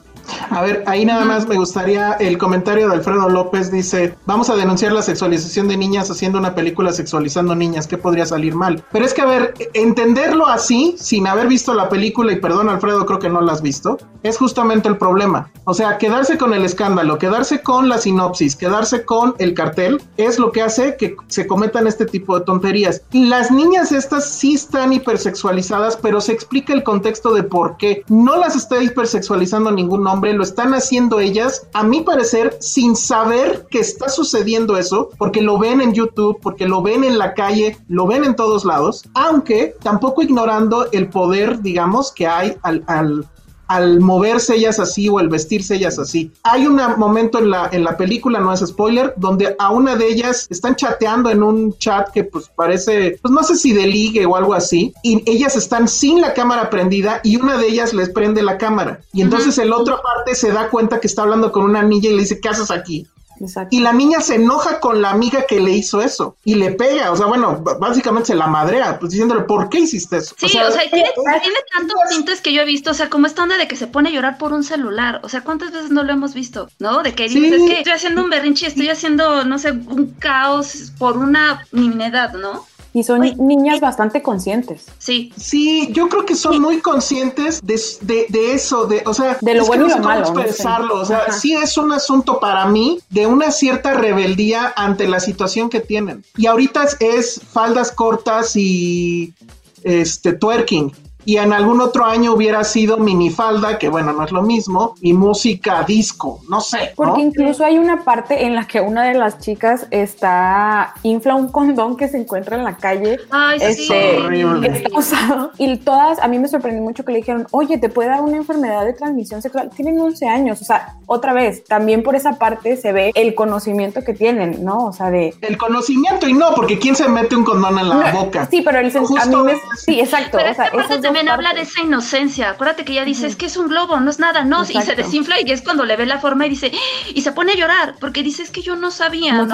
G: A ver, ahí nada más me gustaría el comentario de Alfredo López dice, vamos a denunciar la sexualización de niñas haciendo una película sexualizando niñas, ¿qué podría salir mal? Pero es que, a ver, entenderlo así, sin haber visto la película, y perdón Alfredo, creo que no la has visto, es justamente el problema. O sea, quedarse con el escándalo, quedarse con la sinopsis, quedarse con el cartel, es lo que hace que se cometan este tipo de tonterías. Las niñas estas sí están hipersexualizadas, pero se explica el contexto de por qué. No las está hipersexualizando ningún hombre lo están haciendo ellas, a mi parecer, sin saber que está sucediendo eso, porque lo ven en YouTube, porque lo ven en la calle, lo ven en todos lados, aunque tampoco ignorando el poder, digamos, que hay al, al al moverse ellas así o el vestirse ellas así. Hay un momento en la, en la película, no es spoiler, donde a una de ellas están chateando en un chat que pues parece, pues no sé si de ligue o algo así, y ellas están sin la cámara prendida y una de ellas les prende la cámara. Y entonces el otro parte se da cuenta que está hablando con una niña y le dice, ¿qué haces aquí?
E: Exacto.
G: Y la niña se enoja con la amiga que le hizo eso y le pega, o sea, bueno, básicamente se la madrea, pues diciéndole, ¿por qué hiciste eso?
H: Sí, o sea, o sea tiene, tiene, tantos tintes que yo he visto, o sea, como esta onda de que se pone a llorar por un celular, o sea, ¿cuántas veces no lo hemos visto? ¿No? De que dices, sí. es que estoy haciendo un berrinche, estoy haciendo, no sé, un caos por una nimiedad, ¿no?
E: Y son niñas bastante conscientes.
H: Sí.
G: Sí, yo creo que son sí. muy conscientes de, de, de, eso, de, o sea,
E: de lo bueno y lo malo.
G: expresarlo,
E: ¿no?
G: o sea,
E: Ajá.
G: sí es un asunto para mí de una cierta rebeldía ante la situación que tienen. Y ahorita es, es faldas cortas y este twerking y en algún otro año hubiera sido minifalda, que bueno, no es lo mismo, y música disco, no sé.
E: Porque
G: ¿no?
E: incluso hay una parte en la que una de las chicas está, infla un condón que se encuentra en la calle.
H: Ay,
E: este,
H: sí.
G: horrible.
E: que está usado. Y todas, a mí me sorprendió mucho que le dijeron, oye, te puede dar una enfermedad de transmisión sexual. Tienen 11 años. O sea, otra vez, también por esa parte se ve el conocimiento que tienen, ¿no? O sea, de...
G: El conocimiento y no, porque ¿quién se mete un condón en la
E: No,
G: boca?
E: Sí, pero el sen- a mí
G: Justo
E: me... Sí, exacto.
H: Pero
E: o sea,
H: esta parte
E: esas
H: habla de esa inocencia. Acuérdate que ella dice, es que es un globo, no es nada, no. Y se desinfla y es cuando le ve la forma y dice, y se pone a llorar, porque dice, es que yo no sabía,
E: No.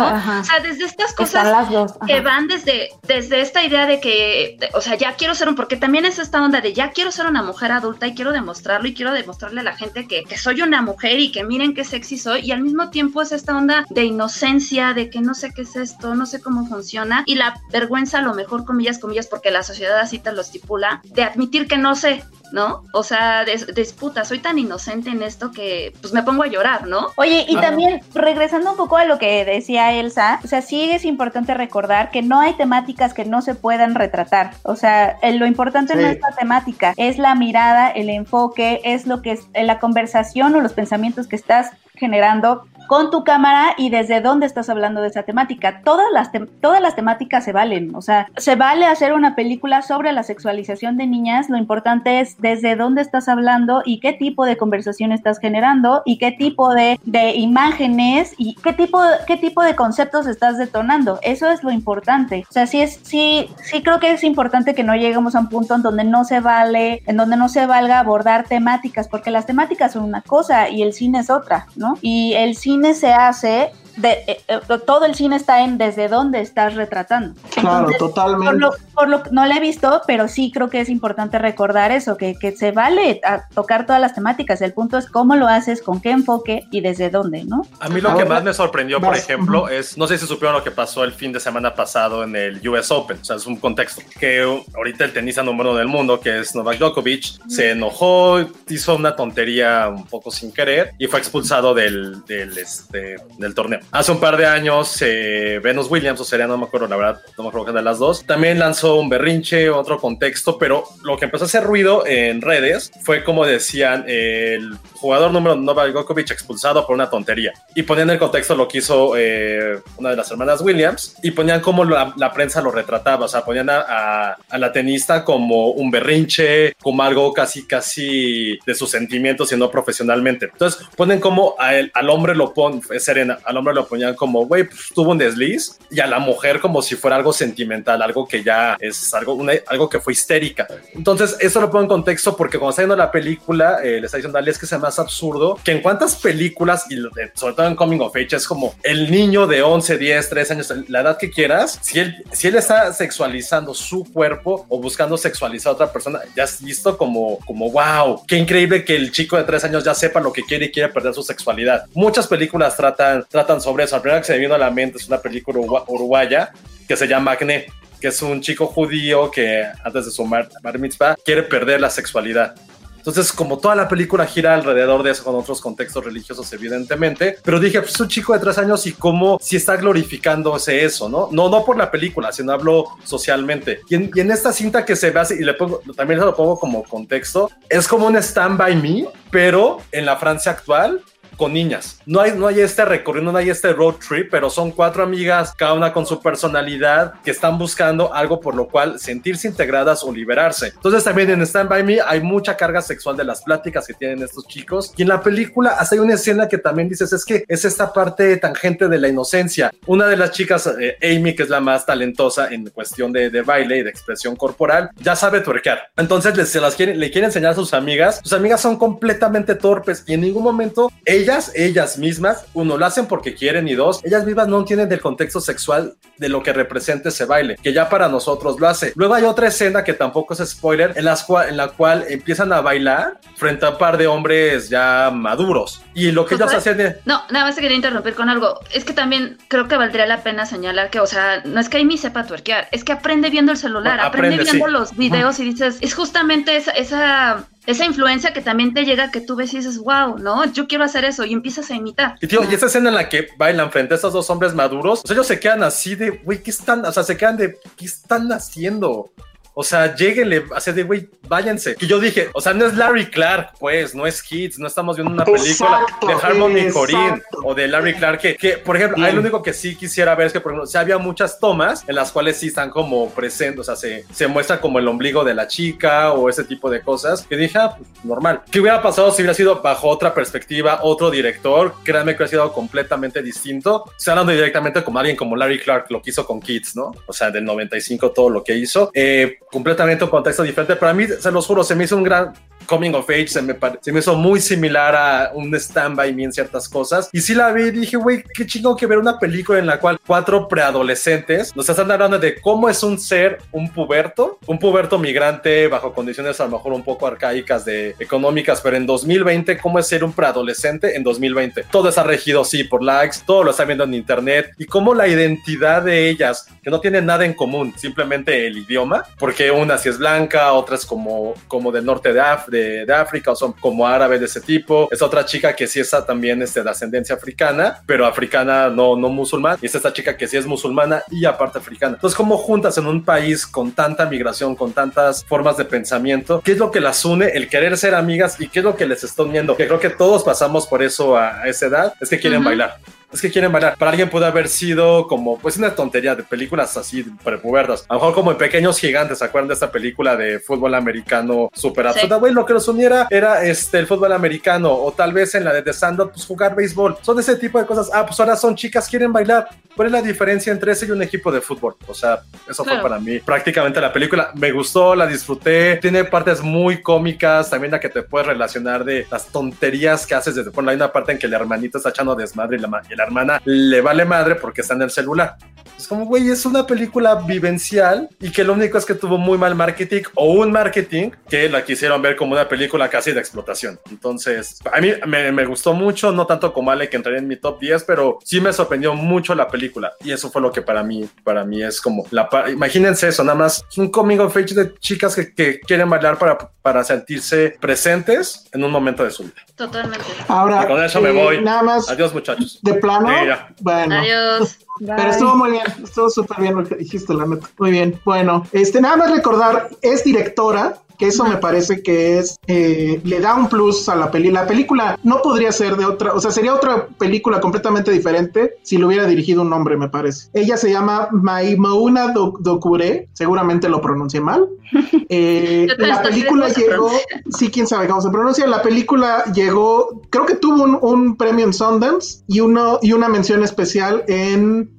H: O sea, desde estas cosas
E: dos.
H: que van desde, desde esta idea de que, de- o sea, ya quiero ser un, porque también es esta onda de ya quiero ser una mujer adulta y quiero demostrarlo y quiero demostrarle a la gente que, que soy una mujer y que miren qué sexy soy y al mismo tiempo es esta onda de inocencia, de que no sé qué es esto, no sé cómo funciona y la vergüenza a lo mejor comillas, comillas, porque la sociedad así te lo estipula, de admitir que no sé, ¿no? O sea, disputa, soy tan inocente en esto que pues me pongo a llorar, ¿no?
F: Oye, y
D: Ah.
F: también regresando un poco a lo que decía Elsa, o sea, sí es importante recordar que no hay temáticas que no se puedan retratar. O sea, lo importante
G: Sí.
F: no es la temática, es la mirada, el enfoque, es lo que es eh, la conversación o los pensamientos que estás generando con tu cámara y desde dónde estás hablando de esa temática. Todas las, tem- todas las temáticas se valen, o sea, se vale hacer una película sobre la sexualización de niñas, lo importante es desde dónde estás hablando y qué tipo de conversación estás generando y qué tipo de, de imágenes y qué tipo, qué tipo de conceptos estás detonando. Eso es lo importante. O sea, sí, es, sí, sí creo que es importante que no lleguemos a un punto en donde no se vale, en donde no se valga abordar temáticas, porque las temáticas son una cosa y el cine es otra. Y el cine se hace de, eh, eh, todo el cine está en desde dónde estás retratando.
G: Claro,
F: Entonces,
G: totalmente.
F: Por lo, por lo no la he visto, pero sí creo que es importante recordar eso, que, que se vale a tocar todas las temáticas. El punto es cómo lo haces, con qué enfoque y desde dónde, ¿no?
D: A mí lo
G: Ahora,
D: que más me sorprendió, por ejemplo, es, no sé si supieron lo que pasó el fin de semana pasado en el US Open, o sea, es un contexto, que ahorita el tenista número uno del mundo, que es Novak Djokovic, se enojó, hizo una tontería un poco sin querer y fue expulsado del, del, este, del torneo. Hace un par de años, eh, Venus Williams, o sería, no me acuerdo, la verdad, no me acuerdo de las dos, también lanzó un berrinche, otro contexto, pero lo que empezó a hacer ruido en redes fue como decían, el jugador número Novak Djokovic expulsado por una tontería. Y ponían el contexto lo que hizo eh, una de las hermanas Williams y ponían cómo la, prensa lo retrataba, o sea, ponían a, la tenista como un berrinche, como algo casi, casi de sus sentimientos y no profesionalmente. Entonces ponen como al hombre lo ponen, Serena, al hombre lo ponían como, güey, pues, tuvo un desliz y a la mujer como si fuera algo sentimental, algo que ya es algo, algo que fue histérica. Entonces eso lo pongo en contexto porque cuando está viendo la película, eh, le está diciendo a es que es más absurdo que en cuántas películas y sobre todo en Coming of Age es como el niño de 11, 10, 13 años, la edad que quieras, si él, si él está sexualizando su cuerpo o buscando sexualizar a otra persona, ya has visto como, como wow, qué increíble que el chico de 3 años ya sepa lo que quiere y quiere perder su sexualidad. Muchas películas tratan, tratan sobre eso. La primera que se me vino a la mente es una película uruguaya que se llama Acné que es un chico judío que antes de su bar mitzvah quiere perder la sexualidad. Entonces, como toda la película gira alrededor de eso, con otros contextos religiosos, evidentemente, pero dije, pues un chico de tres años y cómo si está glorificándose eso, ¿no? No, no por la película, sino hablo socialmente. Y en, esta cinta que se ve así, y le pongo, también se lo pongo como contexto, es como un Stand By Me, pero en la Francia actual, con niñas. No hay, no hay este recorrido, no hay este road trip, pero son cuatro amigas, cada una con su personalidad, que están buscando algo por lo cual sentirse integradas o liberarse. Entonces también en Stand By Me hay mucha carga sexual de las pláticas que tienen estos chicos. Y en la película hasta hay una escena que también dices, es que es esta parte tangente de la inocencia. Una de las chicas, eh, Amy, que es la más talentosa en cuestión de, de, baile y de expresión corporal, ya sabe tuerquear. Entonces se las quiere, le quiere enseñar a sus amigas. Sus amigas son completamente torpes y en ningún momento ella ellas, ellas mismas, uno, lo hacen porque quieren y dos, ellas mismas no tienen del contexto sexual de lo que representa ese baile, que ya para nosotros lo hace. Luego hay otra escena que tampoco es spoiler, en, las en la cual empiezan a bailar frente a un par de hombres ya maduros. Y lo que ellos hacen...
H: No, nada más te quería interrumpir con algo. Es que también creo que valdría la pena señalar que, o sea, no es que Amy sepa tuerquear, es que aprende viendo el celular, aprende, viendo los videos y dices, es justamente esa, esa esa influencia que también te llega que tú ves y dices, wow, ¿no? Yo quiero hacer eso y empiezas a imitar.
D: Y tío, y esa escena en la que bailan frente a esos dos hombres maduros, o sea, ellos se quedan así de, güey, ¿qué están? O sea, se quedan de, ¿qué están haciendo? O sea, lleguenle, así de, güey, váyanse. Que yo dije, o sea, no es Larry Clark, pues, no es Kids, no estamos viendo una película de Harmony Corinne o de Larry Clark, que, por ejemplo, hay lo único que sí quisiera ver es que, por ejemplo, si había muchas tomas en las cuales sí están como presentes, o sea, se, se muestra como el ombligo de la chica o ese tipo de cosas, que dije, ah, pues, normal. ¿Qué hubiera pasado si hubiera sido bajo otra perspectiva, otro director? Créanme que hubiera sido completamente distinto. Se hablando directamente como alguien como Larry Clark lo que hizo con Kids, ¿no? O sea, del 95 todo lo que hizo. Eh, completamente un contexto diferente. Para mí, se los juro, se me hizo un gran coming of age, se me, se me hizo muy similar a un stand by me en ciertas cosas. Y sí la vi y dije, güey, qué chingo que ver una película en la cual cuatro preadolescentes nos están hablando de cómo es un ser, un puberto, un puberto migrante bajo condiciones a lo mejor un poco arcaicas de económicas, pero en 2020, cómo es ser un preadolescente en 2020. Todo está regido, sí, por likes, todo lo está viendo en internet y cómo la identidad de ellas, que no tienen nada en común, simplemente el idioma, porque una sí es blanca, otra es como, como del norte de, de, África o son como árabes de ese tipo. Es otra chica que sí está también este, de ascendencia africana, pero africana no, no musulmana. Y es esta chica que sí es musulmana y aparte africana. Entonces, como juntas en un país con tanta migración, con tantas formas de pensamiento, ¿qué es lo que las une? El querer ser amigas y qué es lo que les está uniendo. Que creo que todos pasamos por eso a, esa edad, es que quieren bailar es que quieren bailar. Para alguien puede haber sido como, pues, una tontería de películas así prepubertas. A lo mejor como en Pequeños Gigantes, ¿se acuerdan de esta película de fútbol americano súper absurda? Güey, lo que los uniera era este, el fútbol americano o tal vez en la de The Stand pues jugar béisbol. Son de ese tipo de cosas. Ah, pues ahora son chicas, quieren bailar. ¿Cuál es la diferencia entre ese y un equipo de fútbol? O sea, eso fue para mí prácticamente la película. Me gustó, la disfruté. Tiene partes muy cómicas, también la que te puedes relacionar de las tonterías que haces. Desde, bueno, hay una parte en que el hermanito está echando desmadre y la, y la hermana le vale madre porque está en el celular. Es como, güey, es una película vivencial y que lo único es que tuvo muy mal marketing o un marketing que la quisieron ver como una película casi de explotación. Entonces, a mí me, me gustó mucho, no tanto como Ale que entraría en mi top 10, pero sí me sorprendió mucho la película y eso fue lo que para mí, para mí es como la imagínense eso, nada más un coming of age de chicas que, que quieren bailar para, para sentirse presentes en un momento de su vida.
H: Totalmente.
G: Ahora,
D: Y con eso me
G: eh,
D: voy.
G: Nada más,
D: Adiós, muchachos.
G: de plano.
D: Sí.
G: Bueno.
H: Adiós.
G: Pero estuvo muy bien, estuvo súper bien lo que dijiste, la neta. Muy bien. Bueno, este, nada más recordar, es directora, que eso me parece que es, eh, le da un plus a la peli. La película no podría ser de otra, o sea, sería otra película completamente diferente si lo hubiera dirigido un hombre, me parece. Ella se llama Maimouna Do- Dokure, seguramente lo pronuncié mal. Eh, la película llegó, sí, quién sabe cómo se pronuncia. La película llegó, creo que tuvo un, un premio en Sundance y, uno, y una mención especial en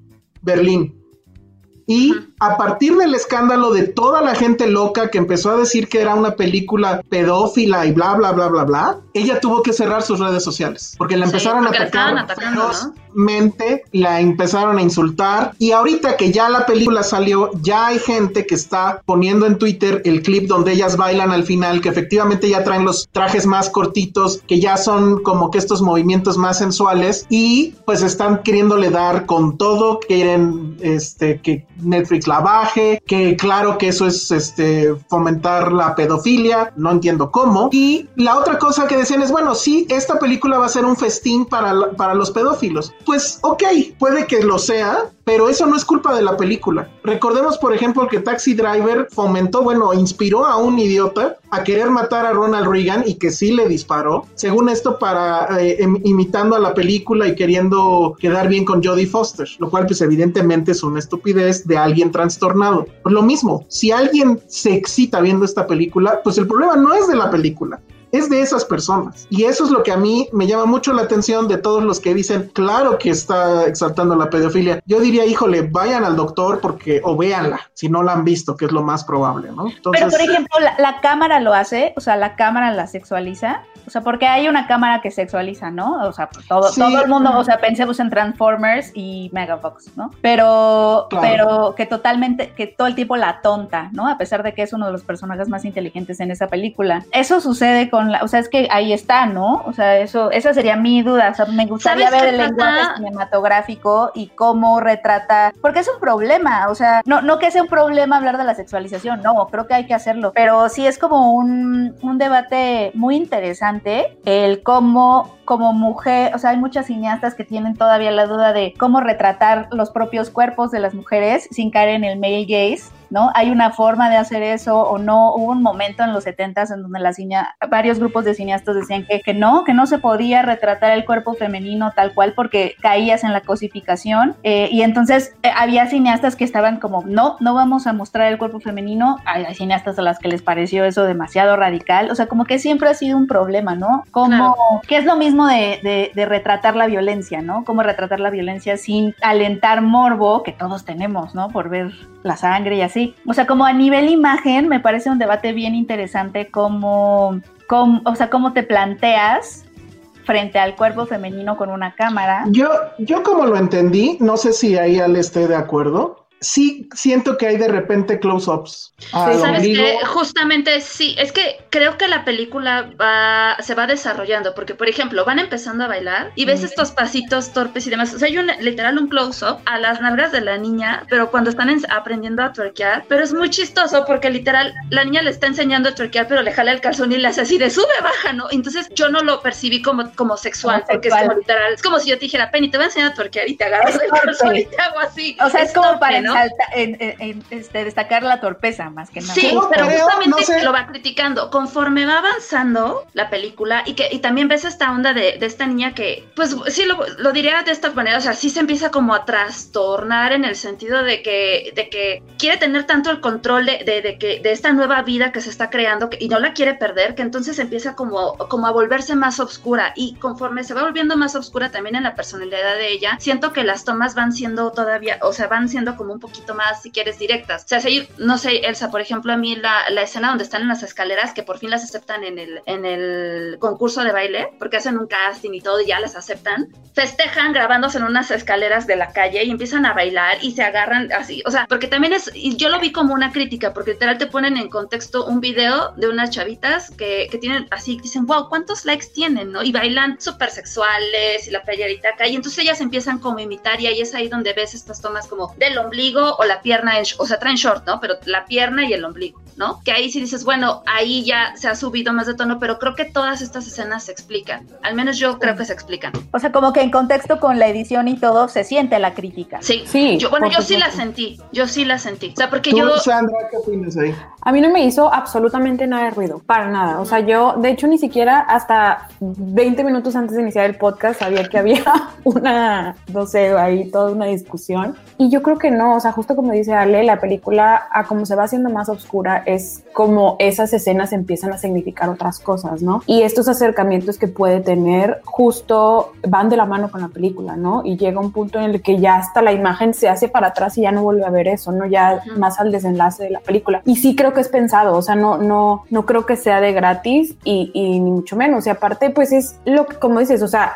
G: Berlín. Y. a partir del escándalo de toda la gente loca que empezó a decir que era una película pedófila y bla, bla, bla, bla, bla, ella tuvo que cerrar sus redes sociales porque la
H: Sí,
G: empezaron a
H: porque la
G: atacar
H: estaban atacando, ¿no?
G: la empezaron a insultar y ahorita que ya la película salió, ya hay gente que está poniendo en Twitter el clip donde ellas bailan al final, que efectivamente ya traen los trajes más cortitos, que ya son como que estos movimientos más sensuales y pues están queriéndole dar con todo, quieren este que Netflix la baje, que claro que eso es este fomentar la pedofilia, no entiendo cómo. Y la otra cosa que decían es, bueno, sí, esta película va a ser un festín para, para los pedófilos. Pues ok, puede que lo sea, pero eso no es culpa de la película. Recordemos, por ejemplo, que Taxi Driver fomentó, bueno, inspiró a un idiota a querer matar a Ronald Reagan y que sí le disparó, según esto para eh, im- imitando a la película y queriendo quedar bien con Jodie Foster, lo cual pues evidentemente es una estupidez de alguien trastornado. Pues lo mismo, si alguien se excita viendo esta película, pues el problema no es de la película, es de esas personas. Y eso es lo que a mí me llama mucho la atención de todos los que dicen, claro que está exaltando la pedofilia. Yo diría, híjole, vayan al doctor porque, o véanla, si no la han visto, que es lo más probable, ¿no? Entonces,
F: Pero, por ejemplo, la, la cámara lo hace, o sea, la cámara la sexualiza. O sea, porque hay una cámara que sexualiza, ¿no? O sea, todo,
G: Sí.
F: todo el mundo, o sea, pensemos en Transformers y Megafox, ¿no? Pero,
G: Claro.
F: pero que totalmente, que todo el tiempo la tonta, ¿no? A pesar de que es uno de los personajes más inteligentes en esa película. Eso sucede con o sea, es que ahí está, ¿no? O sea, eso, esa sería mi duda. O sea, me gustaría
H: ¿Sabes
F: ver el lenguaje cinematográfico y cómo retrata, porque es un problema, o sea, no, no que sea un problema hablar de la sexualización, no, creo que hay que hacerlo, pero sí es como un, un debate muy interesante el cómo como mujer, o sea, hay muchas cineastas que tienen todavía la duda de cómo retratar los propios cuerpos de las mujeres sin caer en el male gaze, ¿no? Hay una forma de hacer eso o no. Hubo un momento en los 70s en donde la ciña, varios grupos de cineastas decían que, que no, que no se podía retratar el cuerpo femenino tal cual porque caías en la cosificación. Eh, y entonces eh, había cineastas que estaban como, no, no vamos a mostrar el cuerpo femenino. Hay, hay cineastas a las que les pareció eso demasiado radical. O sea, como que siempre ha sido un problema, ¿no? Como,
H: Claro.
F: que es lo mismo de, de- de retratar la violencia, ¿no? Cómo retratar la violencia sin alentar morbo, que todos tenemos, ¿no? Por ver la sangre y así. O sea, como a nivel imagen, me parece un debate bien interesante cómo, cómo- o sea, cómo te planteas frente al cuerpo femenino con una cámara.
G: Yo, yo como lo entendí, no sé si ahí al esté de acuerdo. Sí siento que hay de repente close-ups.
H: ¿Sabes qué? Justamente sí, es que creo que la película va, se va desarrollando, porque por ejemplo, van empezando a bailar y ves
F: Mm.
H: estos pasitos torpes y demás. O sea, hay un, literal un close-up a las nalgas de la niña, pero cuando están en- aprendiendo a twerkear, pero es muy chistoso porque literal la niña le está enseñando a twerkear, pero le jala el calzón y le hace así de sube, baja, ¿no? Entonces yo no lo percibí como, como sexual,
F: Como
H: porque es como literal, es como si yo te dijera, Penny, te voy a enseñar a twerkear y te agarras el
F: torpe.
H: calzón y te hago así.
F: O sea, es, como
H: torpe,
F: para
H: ¿no?
F: Ensalta- en- en- en, este, destacar la torpeza más que nada.
H: Sí, pero
G: creo,
H: justamente
G: no sé.
H: lo va criticando. Conforme va avanzando la película y que y también ves esta onda de, de esta niña que, pues sí, lo, lo diría de esta manera, o sea, sí se empieza como a trastornar en el sentido de que, de que quiere tener tanto el control de, de, de que, de esta nueva vida que se está creando que, y no la quiere perder, que entonces empieza como, como a volverse más oscura y conforme se va volviendo más oscura también en la personalidad de ella, siento que las tomas van siendo todavía, o sea, van siendo como un poquito más, si quieres, directas. O sea, si, no sé, Elsa, por ejemplo, a mí la, la, escena donde están en las escaleras, que por fin las aceptan en el, en el concurso de baile, porque hacen un casting y todo y ya las aceptan, festejan grabándose en unas escaleras de la calle y empiezan a bailar y se agarran así. O sea, porque también es, y yo lo vi como una crítica, porque literal te ponen en contexto un video de unas chavitas que, que tienen así, dicen, wow, ¿cuántos likes tienen? ¿no? Y bailan súper sexuales y la playerita acá. Y entonces ellas empiezan como a imitar y ahí es ahí donde ves estas tomas como del ombligo o la pierna, en, o sea, traen short, ¿no? Pero la pierna y el ombligo, ¿no? Que ahí sí dices, bueno, ahí ya se ha subido más de tono, pero creo que todas estas escenas se explican. Al menos yo creo que se explican.
F: O sea, como que en contexto con la edición y todo se siente la crítica.
H: Sí, sí. Yo, bueno, yo sí la sentí, yo sí la sentí. O sea, porque yo...
G: Sandra, ¿qué opinas ahí?
E: A mí no me hizo absolutamente nada de ruido, para nada. O sea, yo, de hecho, ni siquiera hasta 20 minutos antes de iniciar el podcast sabía que había una, no sé, ahí toda una discusión. Y yo creo que no, o sea, justo como dice Ale, la película, a como se va haciendo más oscura, es como esas escenas empiezan a significar otras cosas, ¿no? Y estos acercamientos que puede tener justo van de la mano con la película, ¿no? Y llega un punto en el que ya hasta la imagen se hace para atrás y ya no vuelve a ver eso, ¿no? Ya uh -huh. más al desenlace de la película. Y sí creo que es pensado, o sea, no, no, no creo que sea de gratis y, y ni mucho menos. Y aparte, pues es lo que, como dices, o sea,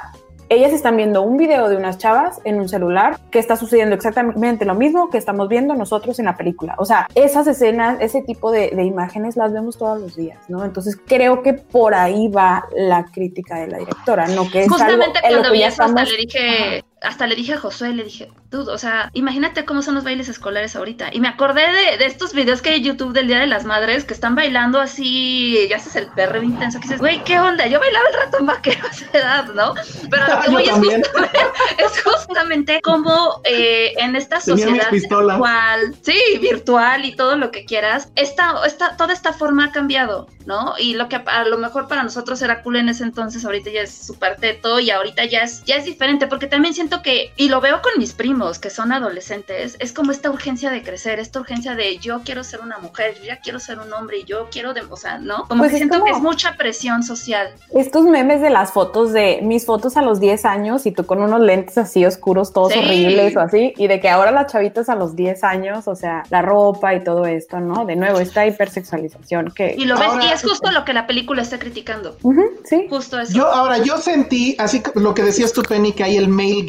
E: ellas están viendo un video de unas chavas en un celular que está sucediendo exactamente lo mismo que estamos viendo nosotros en la película. O sea, esas escenas, ese tipo de, de, imágenes las vemos todos los días, ¿no? Entonces creo que por ahí va la crítica de la directora, ¿no? Que es
H: Justamente
E: algo
H: cuando vi eso estamos... hasta le dije, hasta le dije a Josué, le dije, dude, o sea, imagínate cómo son los bailes escolares ahorita. Y me acordé de, de, estos videos que hay en YouTube del Día de las Madres que están bailando así, ya haces el perro intenso, que dices, güey, ¿qué onda? Yo bailaba el ratón vaquero a esa edad, ¿no? Pero lo que voy es justamente, es justamente como eh, en esta sociedad virtual, sí, virtual y todo lo que quieras, esta, esta, toda esta forma ha cambiado, ¿no? Y lo que a lo mejor para nosotros era cool en ese entonces, ahorita ya es súper teto y ahorita ya es, ya es diferente, porque también siento que, y lo veo con mis primos, que son adolescentes, es como esta urgencia de crecer, esta urgencia de yo quiero ser una mujer, yo ya quiero ser un hombre y yo quiero, de, o sea, ¿no? Como pues que siento como que es mucha presión social.
E: Estos memes de las fotos de mis fotos a los 10 años y tú con unos lentes así oscuros, todos sí. horribles o así, y de que ahora las chavitas a los 10 años, o sea, la ropa y todo esto, ¿no? De nuevo, esta hipersexualización que...
H: Y lo ves, y es justo lo que la película está criticando.
E: Uh -huh, sí.
H: Justo eso.
G: Yo, ahora, yo sentí, así lo que decías tú, Penny, que hay el male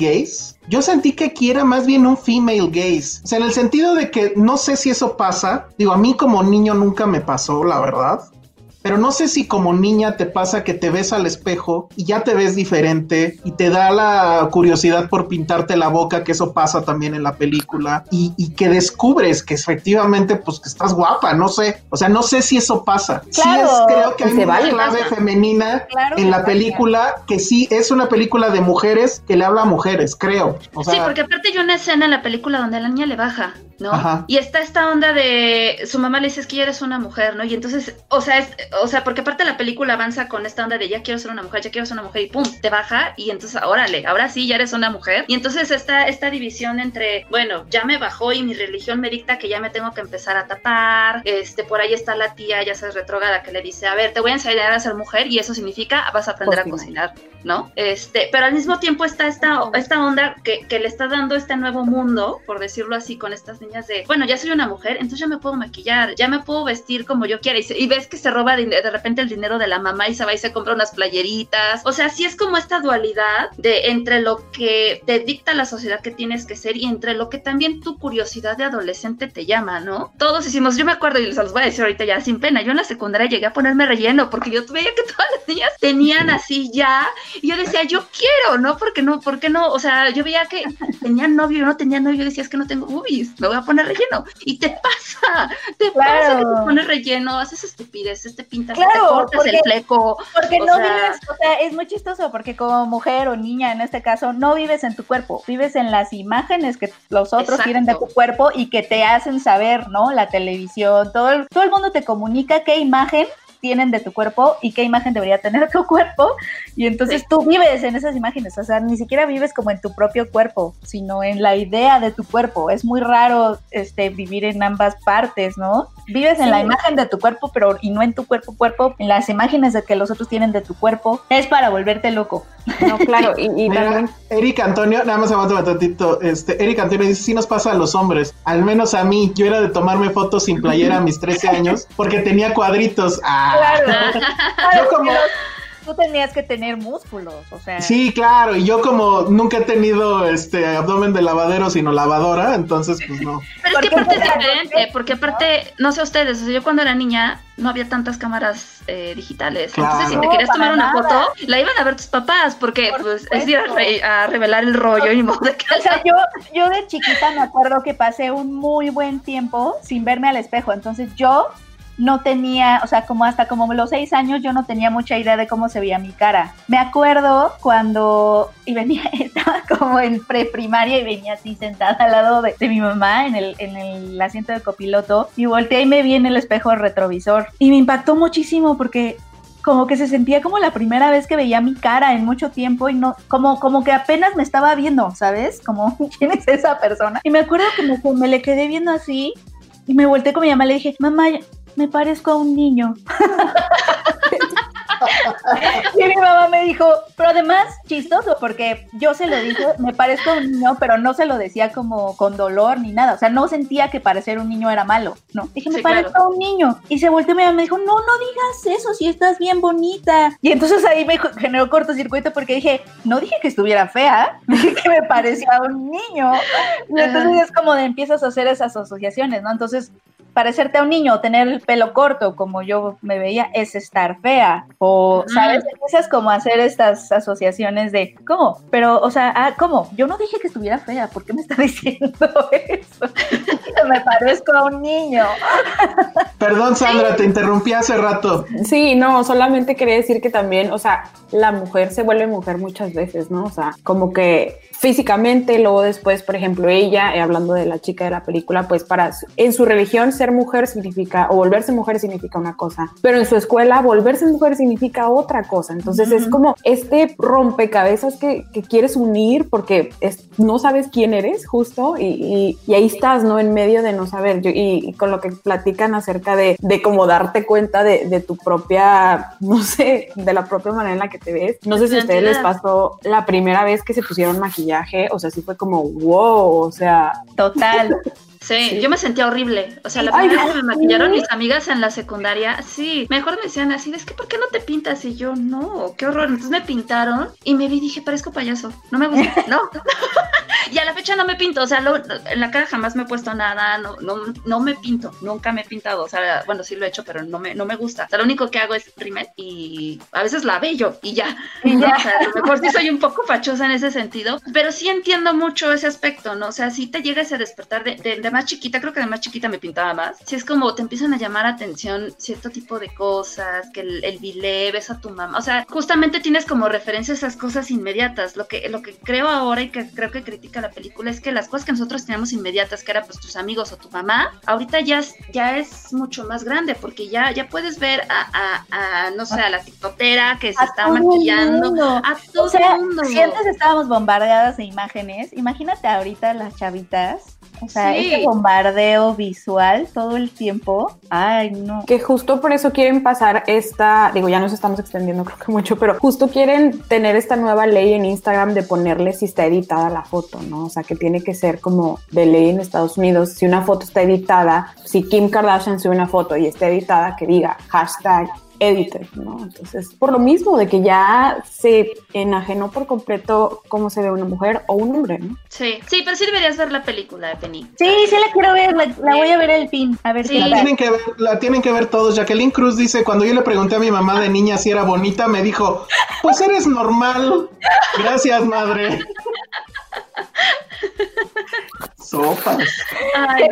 G: yo sentí que aquí era más bien un female gaze. O sea, en el sentido de que no sé si eso pasa. Digo, a mí como niño nunca me pasó, la verdad. Pero no sé si como niña te pasa que te ves al espejo y ya te ves diferente y te da la curiosidad por pintarte la boca, que eso pasa también en la película, y, y que descubres que efectivamente pues que estás guapa, no sé, o sea, no sé si eso pasa.
F: Claro,
G: sí es, creo que hay una vale, clave femenina
F: claro
G: en la película que sí es una película de mujeres que le habla a mujeres, creo.
H: O sea, sí, porque aparte hay una escena en la película donde la niña le baja. ¿no? Ajá. Y está esta onda de su mamá le dice es que ya eres una mujer, ¿no? Y entonces, o sea, es, o sea, porque aparte la película avanza con esta onda de ya quiero ser una mujer, ya quiero ser una mujer y pum, te baja y entonces, órale, ahora sí ya eres una mujer. Y entonces esta, esta división entre, bueno, ya me bajó y mi religión me dicta que ya me tengo que empezar a tapar, este, por ahí está la tía, ya sabes, retrogada, que le dice, a ver, te voy a enseñar a ser mujer y eso significa vas a aprender a cocinar, ¿no? Este, pero al mismo tiempo está esta, esta onda que, que le está dando este nuevo mundo, por decirlo así, con estas niñas de, bueno, ya soy una mujer, entonces ya me puedo maquillar, ya me puedo vestir como yo quiera. Y, se, y ves que se roba de, repente el dinero de la mamá y se va y se compra unas playeritas. O sea, sí es como esta dualidad de entre lo que te dicta la sociedad que tienes que ser y entre lo que también tu curiosidad de adolescente te llama, ¿no? Todos hicimos, yo me acuerdo y se los voy a decir ahorita ya sin pena, yo en la secundaria llegué a ponerme relleno porque yo veía que todas las niñas tenían así ya y yo decía, yo quiero, ¿no? Porque no, ¿por qué no? O sea, yo veía que tenían novio, yo no tenía novio, yo decía, es que no tengo boobies, me voy a poner relleno. Y te pasa, te claro. pasa que te pones relleno, haces estupideces, te pintas,
F: claro,
H: te cortas
F: porque,
H: el fleco.
F: Porque no sea... vives, o sea, es muy chistoso porque como mujer o niña en este caso, no vives en tu cuerpo, vives en las imágenes que los otros
H: Exacto.
F: tienen de tu cuerpo y que te hacen saber, ¿no? La televisión, todo el, todo el mundo te comunica qué imagen tienen de tu cuerpo y qué imagen debería tener tu cuerpo Y entonces tú vives en esas imágenes, o sea, ni siquiera vives como en tu propio cuerpo, sino en la idea de tu cuerpo. Es muy raro este, vivir en ambas partes, ¿no? Vives en la imagen de tu cuerpo, pero y no en tu cuerpo cuerpo, en las imágenes de que los otros tienen de tu cuerpo. Es para volverte loco.
E: No, claro, y, y
G: Mira,
E: también
G: Eric Antonio, nada más aguántame tantito. Este, Eric Antonio dice: Sí, nos pasa a los hombres. Al menos a mí, yo era de tomarme fotos sin playera a mis 13 años porque tenía cuadritos. Ah.
F: Claro.
G: Yo como-
F: Tú tenías que tener músculos, o sea.
G: Sí, claro, y yo como nunca he tenido este abdomen de lavadero, sino lavadora, entonces pues no.
H: Pero es que
F: Porque
H: aparte es diferente, porque aparte, no sé ustedes, o sea, yo cuando era niña no había tantas cámaras eh, digitales.
G: Claro.
H: Entonces, si te
F: No,
H: querías tomar una
F: nada.
H: foto, la iban a ver tus papás, porque
F: Por
H: pues es ir a, re- a revelar el rollo y modo de que
F: O sea, yo, yo de chiquita me acuerdo que pasé un muy buen tiempo sin verme al espejo. Entonces yo no tenía, o sea, como hasta como los seis años yo no tenía mucha idea de cómo se veía mi cara. Me acuerdo cuando y venía, estaba como en preprimaria y venía así sentada al lado de, mi mamá en el, en el asiento de copiloto y volteé y me vi en el espejo retrovisor. Y me impactó muchísimo porque como que se sentía como la primera vez que veía mi cara en mucho tiempo y no, como, como que apenas me estaba viendo, ¿sabes? Como, ¿quién es esa persona? Y me acuerdo que me, me le quedé viendo así y me volteé con mi mamá y le dije, mamá, me parezco a un niño. y mi mamá me dijo, pero además chistoso, porque yo se lo dije, me parezco a un niño, pero no se lo decía como con dolor ni nada. O sea, no sentía que parecer un niño era malo, ¿no? Dije, me
H: Sí,
F: parezco
H: claro.
F: a un niño. Y se volteó mi mamá y me dijo, no, no digas eso, si estás bien bonita. Y entonces ahí me generó cortocircuito porque dije, no dije que estuviera fea, dije que me parecía a un niño. Y entonces es como de empiezas a hacer esas asociaciones, ¿no? Entonces, parecerte a un niño o tener el pelo corto como yo me veía es estar fea. O sabes empiezas como a hacer estas asociaciones de cómo pero o sea ah, cómo yo no dije que estuviera fea ¿por qué me está diciendo eso me parezco a un niño.
G: Perdón, Sandra, te interrumpí hace rato.
E: Sí, no, solamente quería decir que también, o sea, la mujer se vuelve mujer muchas veces, ¿no? O sea, como que físicamente, luego después, por ejemplo, ella, eh, hablando de la chica de la película, pues para, en su religión ser mujer significa, o volverse mujer significa una cosa, pero en su escuela volverse mujer significa otra cosa. Entonces es como este rompecabezas que, que quieres unir porque es, no sabes quién eres justo y, y- y ahí estás, ¿no? En medio de no saber. Yo- y, y con lo que platican acerca de, de cómo darte cuenta de, de tu propia, no sé, de la propia manera en la que te ves. No sé si a ustedes les pasó la primera vez que se pusieron maquillaje, o sea, sí fue como, wow, o sea,
F: total
H: Sí, yo me sentía horrible. O sea, la
E: Ay,
H: primera vez que me
E: sí.
H: maquillaron mis amigas en la secundaria, sí, mejor me decían así, es que ¿por qué no te pintas? Y yo, no, qué horror. Entonces me pintaron y me vi y dije, parezco payaso, no me gusta, no. y a la fecha no me pinto, o sea, lo- en la cara jamás me he puesto nada, no, no, no me pinto, nunca me he pintado, o sea, bueno, sí lo he hecho, pero no me, no me gusta. O sea, lo único que hago es rímel y a veces la bello y ya.
F: Y ya.
H: O sea, a lo mejor sí soy un poco fachosa en ese sentido, pero sí entiendo mucho ese aspecto, ¿no? O sea, sí te llega ese despertar de, de, de más chiquita, creo que de más chiquita me pintaba más. Si es como te empiezan a llamar atención cierto tipo de cosas, que el, el bilé, ves a tu mamá, o sea, justamente tienes como referencia esas cosas inmediatas. Lo que, lo que creo ahora y que creo que critica la película es que las cosas que nosotros teníamos inmediatas, que era pues tus amigos o tu mamá, ahorita ya es, ya es mucho más grande, porque ya, ya puedes ver a, a, a, no sé, a la tiktokera que se
F: A
H: está maquillando,
F: mundo.
H: a todo
F: o sea,
H: el mundo.
F: si antes estábamos bombardeadas de imágenes, imagínate ahorita las chavitas. O sea,
H: Sí.
F: ese bombardeo visual todo el tiempo. Ay, no.
E: que justo por eso quieren pasar esta, digo, ya nos estamos extendiendo creo que mucho, pero justo quieren tener esta nueva ley en Instagram de ponerle si está editada la foto, ¿no? O sea, que tiene que ser como de ley en Estados Unidos, si una foto está editada, si Kim Kardashian sube una foto y está editada, que diga hashtag edited, ¿no? Entonces, por lo mismo de que ya se enajenó por completo cómo se ve una mujer o un hombre, ¿no?
H: Sí, sí, pero sí deberías ver la película de Penny.
F: Sí, sí la quiero ver, la, la voy a ver el fin. A ver
H: Sí.
F: qué
G: La tienen, que ver, la tienen que ver todos. Jacqueline Cruz dice, cuando yo le pregunté a mi mamá de niña si era bonita, me dijo, pues eres normal. Gracias, madre. Sopas.
H: Ay.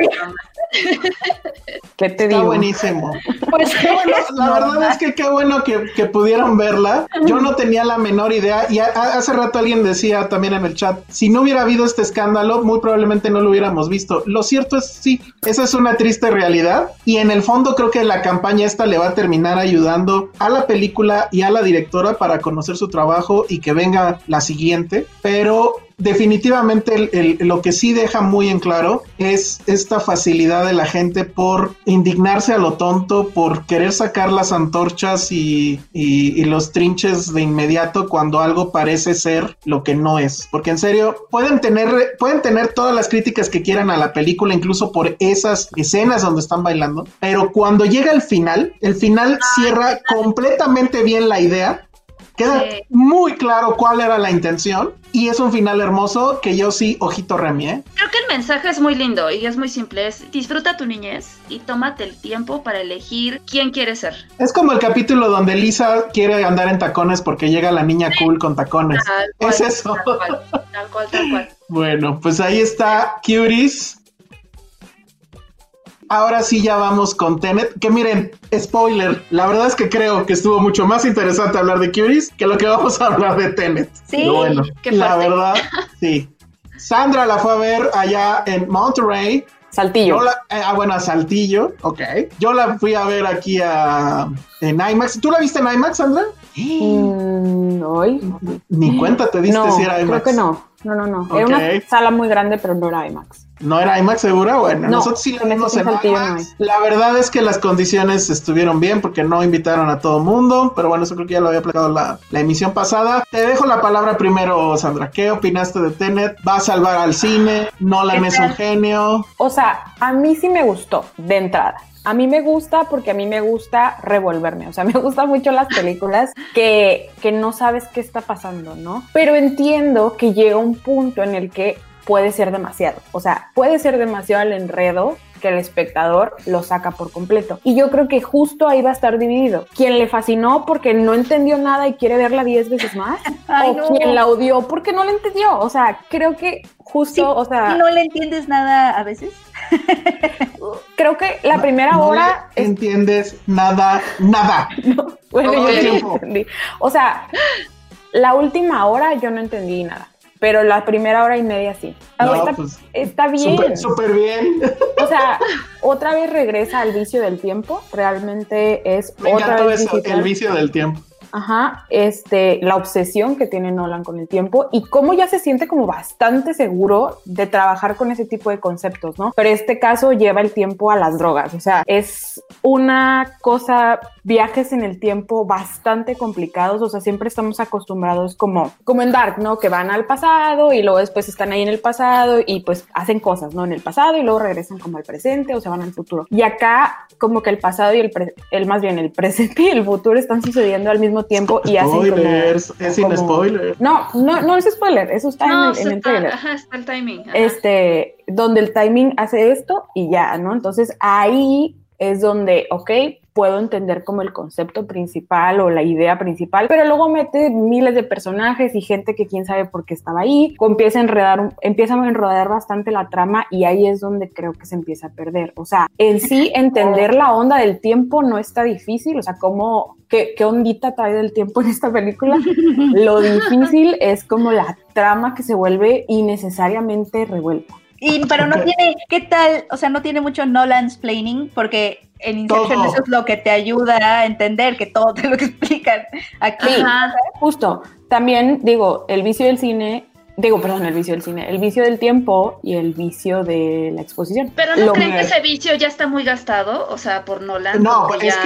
E: ¿Qué te
G: Está
E: digo?
G: buenísimo.
F: Pues
G: Qué bueno, la verdad es que qué bueno que, que pudieron verla. Yo no tenía la menor idea. Y a- a- hace rato alguien decía también en el chat, si no hubiera habido este escándalo, muy probablemente no lo hubiéramos visto. Lo cierto es sí, esa es una triste realidad. Y en el fondo creo que la campaña esta le va a terminar ayudando a la película y a la directora para conocer su trabajo y que venga la siguiente. Pero definitivamente lo que sí deja muy en claro es esta facilidad de la gente por indignarse a lo tonto, por querer sacar las antorchas y, y- y los trinches de inmediato cuando algo parece ser lo que no es. Porque en serio, pueden tener, pueden tener todas las críticas que quieran a la película, incluso por esas escenas donde están bailando, pero cuando llega el final, el final cierra completamente bien la idea Queda
H: Sí.
G: muy claro cuál era la intención y es un final hermoso que yo sí, ojito remi, ¿eh?
H: Creo que el mensaje es muy lindo y es muy simple. Es disfruta tu niñez y tómate el tiempo para elegir quién quieres ser.
G: Es como el capítulo donde Lisa quiere andar en tacones porque llega la niña cool con tacones.
H: Tal cual,
G: Es eso.
H: Tal cual, tal cual, tal cual.
G: Bueno, pues ahí está Cuties. Ahora sí ya vamos con Tenet, que miren, spoiler, la verdad es que creo que estuvo mucho más interesante hablar de Cuties que lo que vamos a hablar de Tenet.
F: Sí,
G: Pero bueno,
H: qué
G: la verdad, sí. Sandra la fue a ver allá en Monterrey.
E: Saltillo.
G: La, eh, ah, bueno, a Saltillo, ok. Yo la fui a ver aquí a, en IMAX. ¿Tú la viste en IMAX, Sandra?
E: Mm, hoy.
G: Ni cuenta te diste
E: No,
G: si era IMAX.
E: creo que no. No, no, no. Era una sala muy grande, pero no era IMAX.
G: ¿No era IMAX segura? Bueno,
E: No,
G: nosotros sí la vimos en
E: no
G: IMAX. La verdad es que las condiciones estuvieron bien porque no invitaron a todo mundo, pero bueno, eso creo que ya lo había platicado la, la emisión pasada. Te dejo la palabra primero, Sandra. ¿Qué opinaste de Tenet? ¿Va a salvar al cine? ¿Nolan es un genio?
E: O sea, a mí sí me gustó de entrada. A mí me gusta porque a mí me gusta revolverme. O sea, me gustan mucho las películas que, que no sabes qué está pasando, ¿no? Pero entiendo que llega un punto en el que puede ser demasiado. O sea, puede ser demasiado el enredo que el espectador lo saca por completo. Y yo creo que justo ahí va a estar dividido. Quien le fascinó porque no entendió nada y quiere verla 10 veces más,
F: Ay,
E: o
F: no.
E: quien la odió porque no la entendió. O sea, creo que justo,
F: Sí,
E: o sea,
F: ¿No le entiendes nada a veces?
E: creo que la primera
G: No
E: hora
G: le
E: es
G: entiendes nada, nada.
E: Bueno,
G: Todo
E: yo
G: tiempo.
E: entendí. O sea, la última hora yo no entendí nada, pero la primera hora y media sí.
G: No,
E: está,
G: pues,
E: está bien.
G: Súper, bien.
E: O sea, otra vez regresa al vicio del tiempo. Realmente es
G: Me
E: otra vez
G: eso, el vicio del tiempo.
E: Ajá, este, la obsesión que tiene Nolan con el tiempo y cómo ya se siente como bastante seguro de trabajar con ese tipo de conceptos, ¿no? Pero este caso lleva el tiempo a las drogas, o sea, es una cosa, viajes en el tiempo bastante complicados, o sea, siempre estamos acostumbrados como, como en Dark, ¿no? Que van al pasado y luego después están ahí en el pasado y pues hacen cosas, ¿no? En el pasado y luego regresan como al presente o se van al futuro. Y acá como que el pasado y el, pre- el más bien el presente y el futuro están sucediendo al mismo tiempo y hacen como-
G: Spoilers, es sin
E: como-
G: spoiler.
E: No, no, no es spoiler, eso está
H: No,
E: en el, en el trailer.
H: ajá, está el timing. ajá.
E: Este, donde el timing hace esto y ya, ¿no? Entonces ahí es donde, ok, puedo entender como el concepto principal o la idea principal, pero luego mete miles de personajes y gente que quién sabe por qué estaba ahí, empieza a enredar, empieza a enredar bastante la trama y ahí es donde creo que se empieza a perder. O sea, en sí entender la onda del tiempo no está difícil, o sea, cómo, qué, qué ondita trae del tiempo en esta película. Lo difícil es como la trama que se vuelve innecesariamente revuelta.
F: Y, pero no tiene, ¿qué tal? O sea, no tiene mucho Nolan's planning porque en Inception
G: Todo.
F: eso es lo que te ayuda a entender que todo te lo explican aquí.
H: Ajá.
E: Justo. También digo, el vicio del cine, digo, perdón, el vicio del cine, el vicio del tiempo y el vicio de la exposición.
H: Pero no
E: Lo-
H: creen que ese vicio ya está muy gastado, o sea, por Nolan.
G: No, es
H: ya-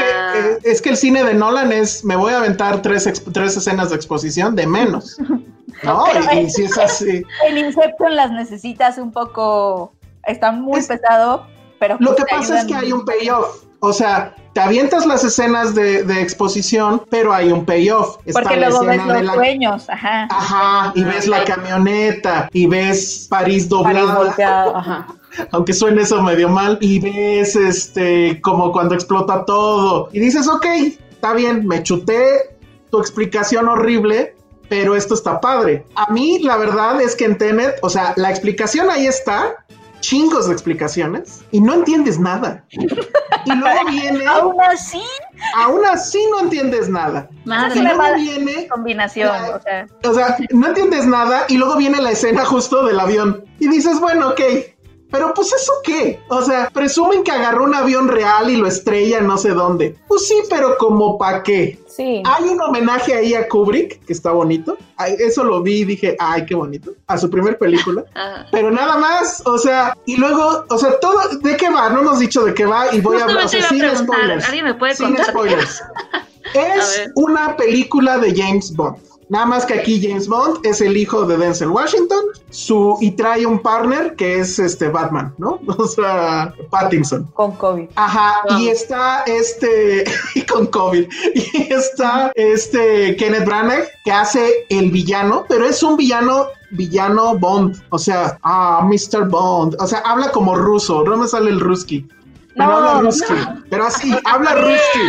G: que, es que el cine de Nolan es, me voy a aventar tres, tres escenas de exposición de menos. ¿No? Y, si es así.
F: En Inception las necesitas un poco, está muy
G: Es-
F: pesado, pero
G: Lo
F: pues
G: que pasa es que hay un payoff. O sea, te avientas las escenas de, de exposición, pero hay un payoff. Está
F: Porque luego ves los
G: la-
F: sueños, ajá.
G: Ajá, y ves la camioneta, y ves París
E: París
G: doblada,
E: volteado, ajá.
G: aunque suene eso medio mal, y ves este como cuando explota todo, y dices, ok, está bien, me chuté tu explicación horrible, pero esto está padre. A mí la verdad es que en Tenet, o sea, la explicación ahí está, chingos de explicaciones y no entiendes nada. Y luego viene.
F: Aún así.
G: Aún así no entiendes nada.
H: Madre
G: y luego viene.
F: Combinación,
G: La-
F: o sea.
G: O sea, no entiendes nada y luego viene la escena justo del avión. Y dices, bueno, ok. Pero pues eso qué? O sea, presumen que agarró un avión real y lo estrella no sé dónde. Pues sí, pero como pa' qué.
E: Sí.
G: Hay un homenaje ahí a Kubrick, que está bonito. Eso lo vi y dije, ay, qué bonito. A su primer película.
H: Ajá.
G: Pero nada más, o sea, y luego, o sea, todo, ¿de qué va? No hemos dicho de qué va y voy a hablar, o sea,
H: a
G: sin spoilers.
H: ¿alguien me puede
G: Sin
H: contar?
G: spoilers. Es una película de James Bond. Nada más que aquí James Bond es el hijo de Denzel Washington, su y trae un partner que es este Batman, ¿no? O sea, Pattinson.
E: Con COVID.
G: Ajá, y está este con COVID. Y está este Kenneth Branagh que hace el villano, pero es un villano villano Bond, o sea, ah, Mr. Bond, o sea, habla como ruso, no me sale el ruski. Pero
E: No,
G: habla
E: no.
G: ruski, pero así, habla ruski.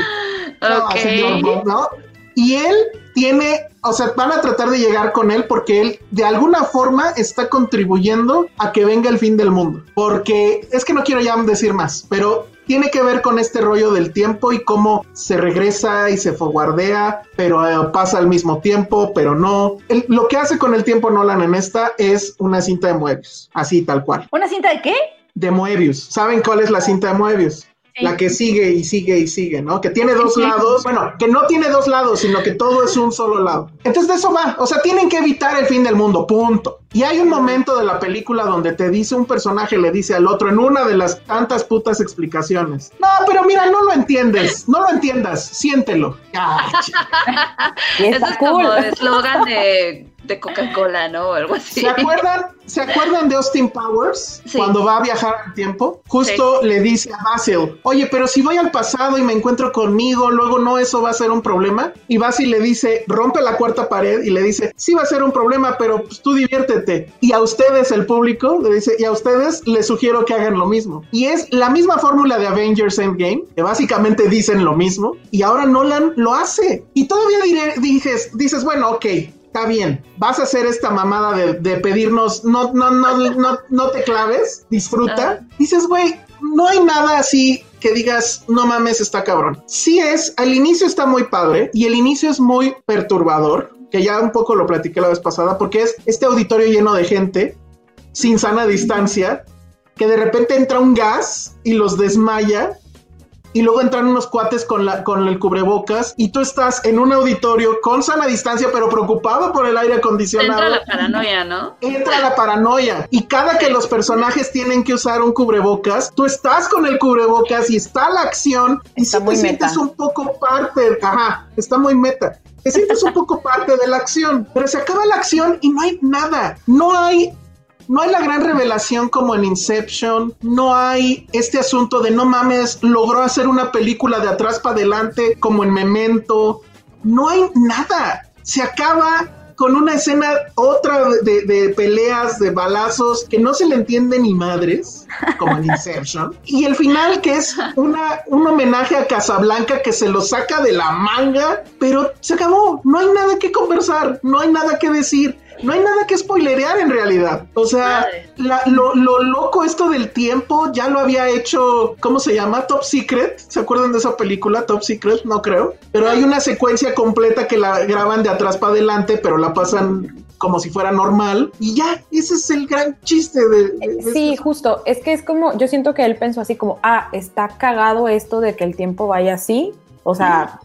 G: No, señor Bond, ¿no? Y él tiene, o sea, van a tratar de llegar con él porque él de alguna forma está contribuyendo a que venga el fin del mundo. Porque es que no quiero ya decir más, pero tiene que ver con este rollo del tiempo y cómo se regresa y se foguardea, pero eh, pasa al mismo tiempo, pero no. El- lo que hace con el tiempo Nolan en esta es una cinta de Moebius, así tal cual.
F: ¿Una cinta de qué?
G: De Moebius. ¿Saben cuál es la cinta de Moebius?
F: Sí.
G: La que sigue y sigue y sigue, ¿no? Que tiene dos lados, bueno, que no tiene dos lados, sino que todo es un solo lado. Entonces de eso va, o sea, tienen que evitar el fin del mundo, punto. Y hay un momento de la película donde te dice un personaje, le dice al otro en una de las tantas putas explicaciones. No, pero mira, no lo entiendes, no lo entiendas, siéntelo. Ah,
H: Eso es
E: cool.
H: como eslogan de, de Coca-Cola, ¿no? O algo así.
G: ¿Se acuerdan, ¿Se acuerdan de Austin Powers?
H: Sí.
G: Cuando va a viajar al tiempo, justo le dice a Basil, oye, pero si voy al pasado y me encuentro conmigo, luego no, eso va a ser un problema. Y Basil le dice, rompe la cuarta pared y le dice, sí va a ser un problema, pero pues, tú diviértete. Y a ustedes, el público, le dice, y a ustedes les sugiero que hagan lo mismo. Y es la misma fórmula de Avengers Endgame, que básicamente dicen lo mismo, y ahora Nolan lo hace. Y todavía diré, dices, dices, bueno, ok, está bien, vas a hacer esta mamada de, de pedirnos, no, no, no, no, no te claves, disfruta. Dices, güey, no hay nada así que digas, no mames, está cabrón. Sí es, al inicio está muy padre y el inicio es muy perturbador, que ya un poco lo platiqué la vez pasada, porque es este auditorio lleno de gente, sin sana distancia, que de repente entra un gas y los desmaya y luego entran unos cuates con, la, con el cubrebocas y tú estás en un auditorio con sana distancia pero preocupado por el aire acondicionado.
H: Entra la paranoia, ¿no?
G: Entra la paranoia y cada que los personajes tienen que usar un cubrebocas, tú estás con el cubrebocas y está la acción y
E: Está
G: si
E: muy
G: te sientes
E: meta.
G: un poco parte, ajá, está muy meta. Te sientes un poco parte de la acción, pero se acaba la acción y no hay nada. No hay no hay la gran revelación como en Inception, no hay este asunto de no mames, logró hacer una película de atrás para adelante como en Memento, no hay nada, se acaba con una escena otra de, de peleas, de balazos, que no se le entiende ni madres, como en Inception, y el final que es una, un homenaje a Casablanca que se lo saca de la manga, pero se acabó, no hay nada que conversar, no hay nada que decir, no hay nada que spoilerear en realidad. O sea, la- lo, lo loco esto del tiempo ya lo había hecho, ¿cómo se llama? Top Secret. ¿Se acuerdan de esa película? Top Secret, no creo. Pero hay una secuencia completa que la graban de atrás para adelante, pero la pasan como si fuera normal. Y ya, ese es el gran chiste de... de- de
E: Sí, justo. Es que es como, yo siento que él pensó así como, ah, está cagado esto de que el tiempo vaya así. O sea,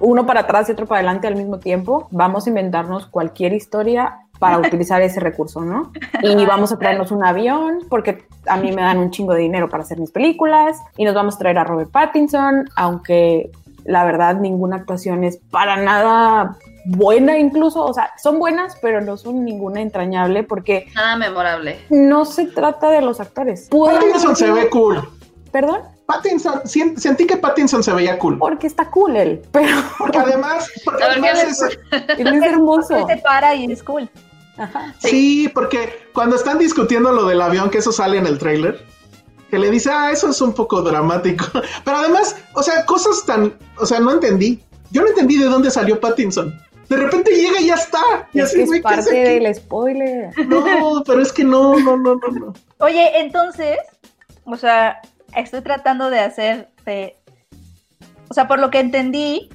E: uno para atrás y otro para adelante al mismo tiempo. Vamos a inventarnos cualquier historia para utilizar ese recurso, ¿no? Y vamos a traernos un avión, porque a mí me dan un chingo de dinero para hacer mis películas, y nos vamos a traer a Robert Pattinson, aunque la verdad ninguna actuación es para nada buena incluso, o sea, son buenas, pero no son ninguna entrañable, porque
H: Nada memorable.
E: no se trata de los actores.
G: Pattinson se ve cool.
E: Perdón,
G: Pattinson, sentí que Pattinson se veía cool.
E: porque está cool él, pero
G: Porque además, porque además
H: ¿qué
G: es-
E: él es hermoso.
F: Él se para y es cool.
E: Ajá.
G: Sí. porque cuando están discutiendo lo del avión, que eso sale en el tráiler, que le dice, ah, eso es un poco dramático. Pero además, o sea, cosas tan, o sea, no entendí. Yo no entendí de dónde salió Pattinson. De repente llega y ya está. Y
E: Es
G: así,
E: que es
G: güey, ¿qué hace
E: parte
G: aquí?
E: del spoiler.
G: No, pero es que no, no, no, no, no.
F: Oye, entonces, o sea, estoy tratando de hacer, de- o sea, por lo que entendí,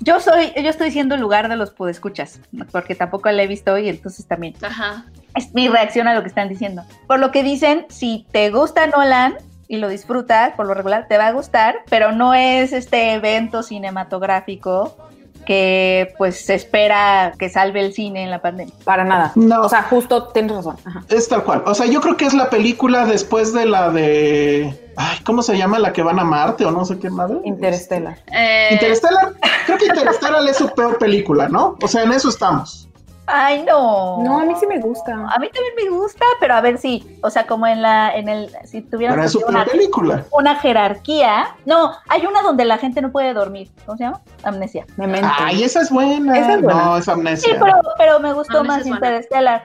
F: yo soy, yo estoy siendo el lugar de los podescuchas, porque tampoco la he visto y entonces también
H: Ajá.
F: es mi reacción a lo que están diciendo. Por lo que dicen, si te gusta Nolan y lo disfrutas, por lo regular te va a gustar, pero no es este evento cinematográfico que pues se espera que salve el cine en la pandemia.
E: Para nada.
G: No.
E: O sea, justo tienes razón. Ajá.
G: Es tal cual. O sea, yo creo que es la película después de la de. Ay, ¿cómo se llama? La que van a Marte o no sé qué madre.
E: Interstellar.
H: Eh,
G: Interstellar. Creo que Interstellar es su peor película, ¿no? O sea, en eso estamos.
F: Ay, no.
E: No, a mí sí me gusta.
F: A mí también me gusta, pero a ver si, o sea, como en la, en el, si tuvieran
G: Pero es su
F: una,
G: película.
F: una jerarquía. No, hay una donde la gente no puede dormir. ¿Cómo se llama? Amnesia.
E: Memento.
G: Ay, esa es buena.
E: Esa es buena.
G: No, es
F: Sí,
G: amnesia.
F: pero, pero me gustó
H: Amnesia
F: más. Interstellar.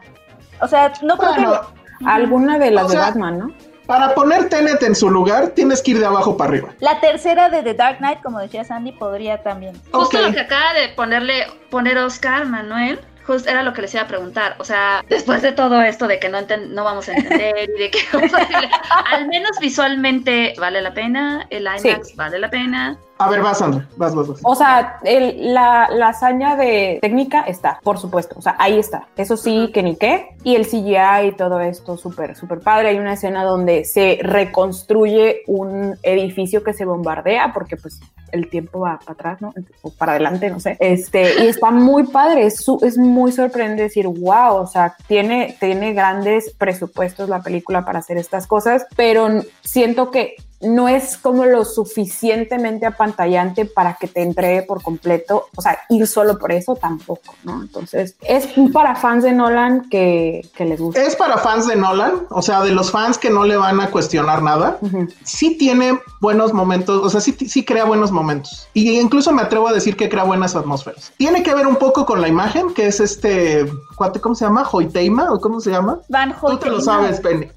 F: O sea, no creo
G: Bueno,
F: que
E: Alguna de las de
G: sea-
E: Batman, ¿no?
G: para poner Tenet en su lugar, tienes que ir de abajo para arriba.
F: la tercera de The Dark Knight, como decía Sandy, podría también.
H: Justo lo que acaba de ponerle, poner Oscar Manuel, justo era lo que les iba a preguntar. O sea, después de todo esto de que no, enten- no vamos a entender y de que al menos visualmente vale la pena, el IMAX
E: Sí.
H: vale la pena.
G: A ver, vas, Sandra. Vas, vas, vas.
E: O sea, el- la, la hazaña de técnica está, por supuesto. O sea, ahí está. Eso sí, que ni qué. Y el CGI y todo esto, súper, súper padre. Hay una escena donde se reconstruye un edificio que se bombardea porque pues el tiempo va para atrás, ¿no? O para adelante, no sé. Este, y está muy padre. Es, su- es muy sorprendente decir, wow, o sea, tiene, tiene grandes presupuestos la película para hacer estas cosas, pero siento que no es como lo suficientemente apantallante para que te entregue por completo. O sea, ir solo por eso tampoco, ¿no? Entonces, es para fans de Nolan que, que les gusta.
G: Es para fans de Nolan, o sea, de los fans que no le van a cuestionar nada. Sí tiene buenos momentos, o sea, sí, sí crea buenos momentos. Y incluso me atrevo a decir que crea buenas atmósferas. Tiene que ver un poco con la imagen, que es este, ¿cómo se llama? ¿Hoiteima? ¿O cómo se llama?
F: Van
G: Tú te lo sabes, Penny.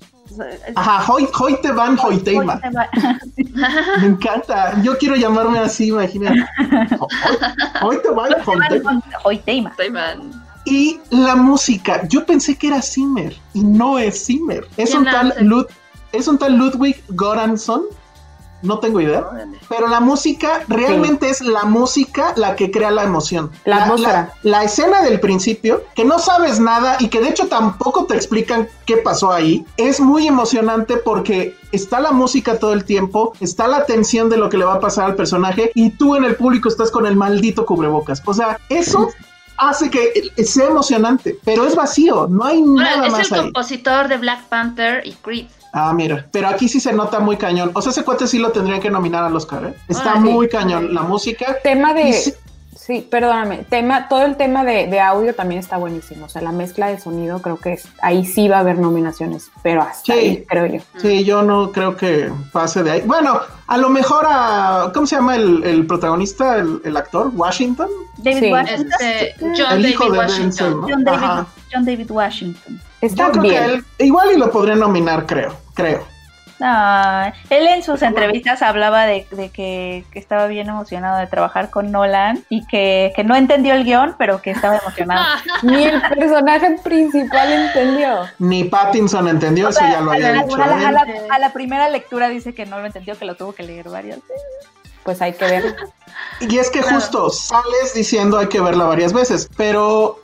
G: Ajá, Hoy- Hoite Van Hoiteima. Me encanta. Yo quiero llamarme así, imagínate. Ho- Hoite Van
H: mal.
G: Y la música, yo pensé que era Zimmer y no es Zimmer. Es
H: ¿Quién
G: un tal? Lud- es un tal Ludwig Goransson. No tengo idea. Pero la música realmente es la música la que crea la emoción.
E: La atmósfera.
G: La, la escena del principio, que no sabes nada y que de hecho tampoco te explican qué pasó ahí, es muy emocionante porque está la música todo el tiempo, está la tensión de lo que le va a pasar al personaje y tú en el público estás con el maldito cubrebocas. O sea, eso hace que sea emocionante, pero es vacío, no hay nada
H: es
G: más
H: el
G: ahí.
H: compositor de Black Panther y Creed.
G: Ah, mira, pero aquí sí se nota muy cañón. O sea, ese cuate sí lo tendrían que nominar al Oscar, ¿eh? Está
H: Órale.
G: muy cañón la música.
E: Tema de...
G: Sí-
E: Sí, perdóname. Tema, todo el tema de, de audio también está buenísimo. O sea, la mezcla de sonido creo que es- ahí sí va a haber nominaciones, pero hasta
G: Sí.
E: ahí, creo yo.
G: Sí, yo no creo que pase de ahí. Bueno, a lo mejor a. ¿Cómo se llama el, el protagonista, el, el actor? ¿Washington?
F: David
E: Sí.
F: Washington.
H: Este, John
G: el hijo
H: David
G: de
H: Washington.
F: John David. John David Washington.
E: Está
G: Yo creo
E: bien.
G: que él. Igual y lo podría nominar, creo. Creo.
F: Ah, él en sus entrevistas hablaba de, de que, que estaba bien emocionado de trabajar con Nolan y que, que no entendió el guion, pero que estaba emocionado.
E: Ni el personaje principal entendió.
G: Ni Pattinson entendió,
F: O
G: eso ya lo
F: a,
G: había
F: la,
G: dicho.
F: a la-
G: él.
F: a la- a la primera lectura dice que no lo entendió, que lo tuvo que leer varias veces.
E: Pues hay que ver.
G: Y es que
H: Claro.
G: justo sales diciendo hay que verla varias veces, pero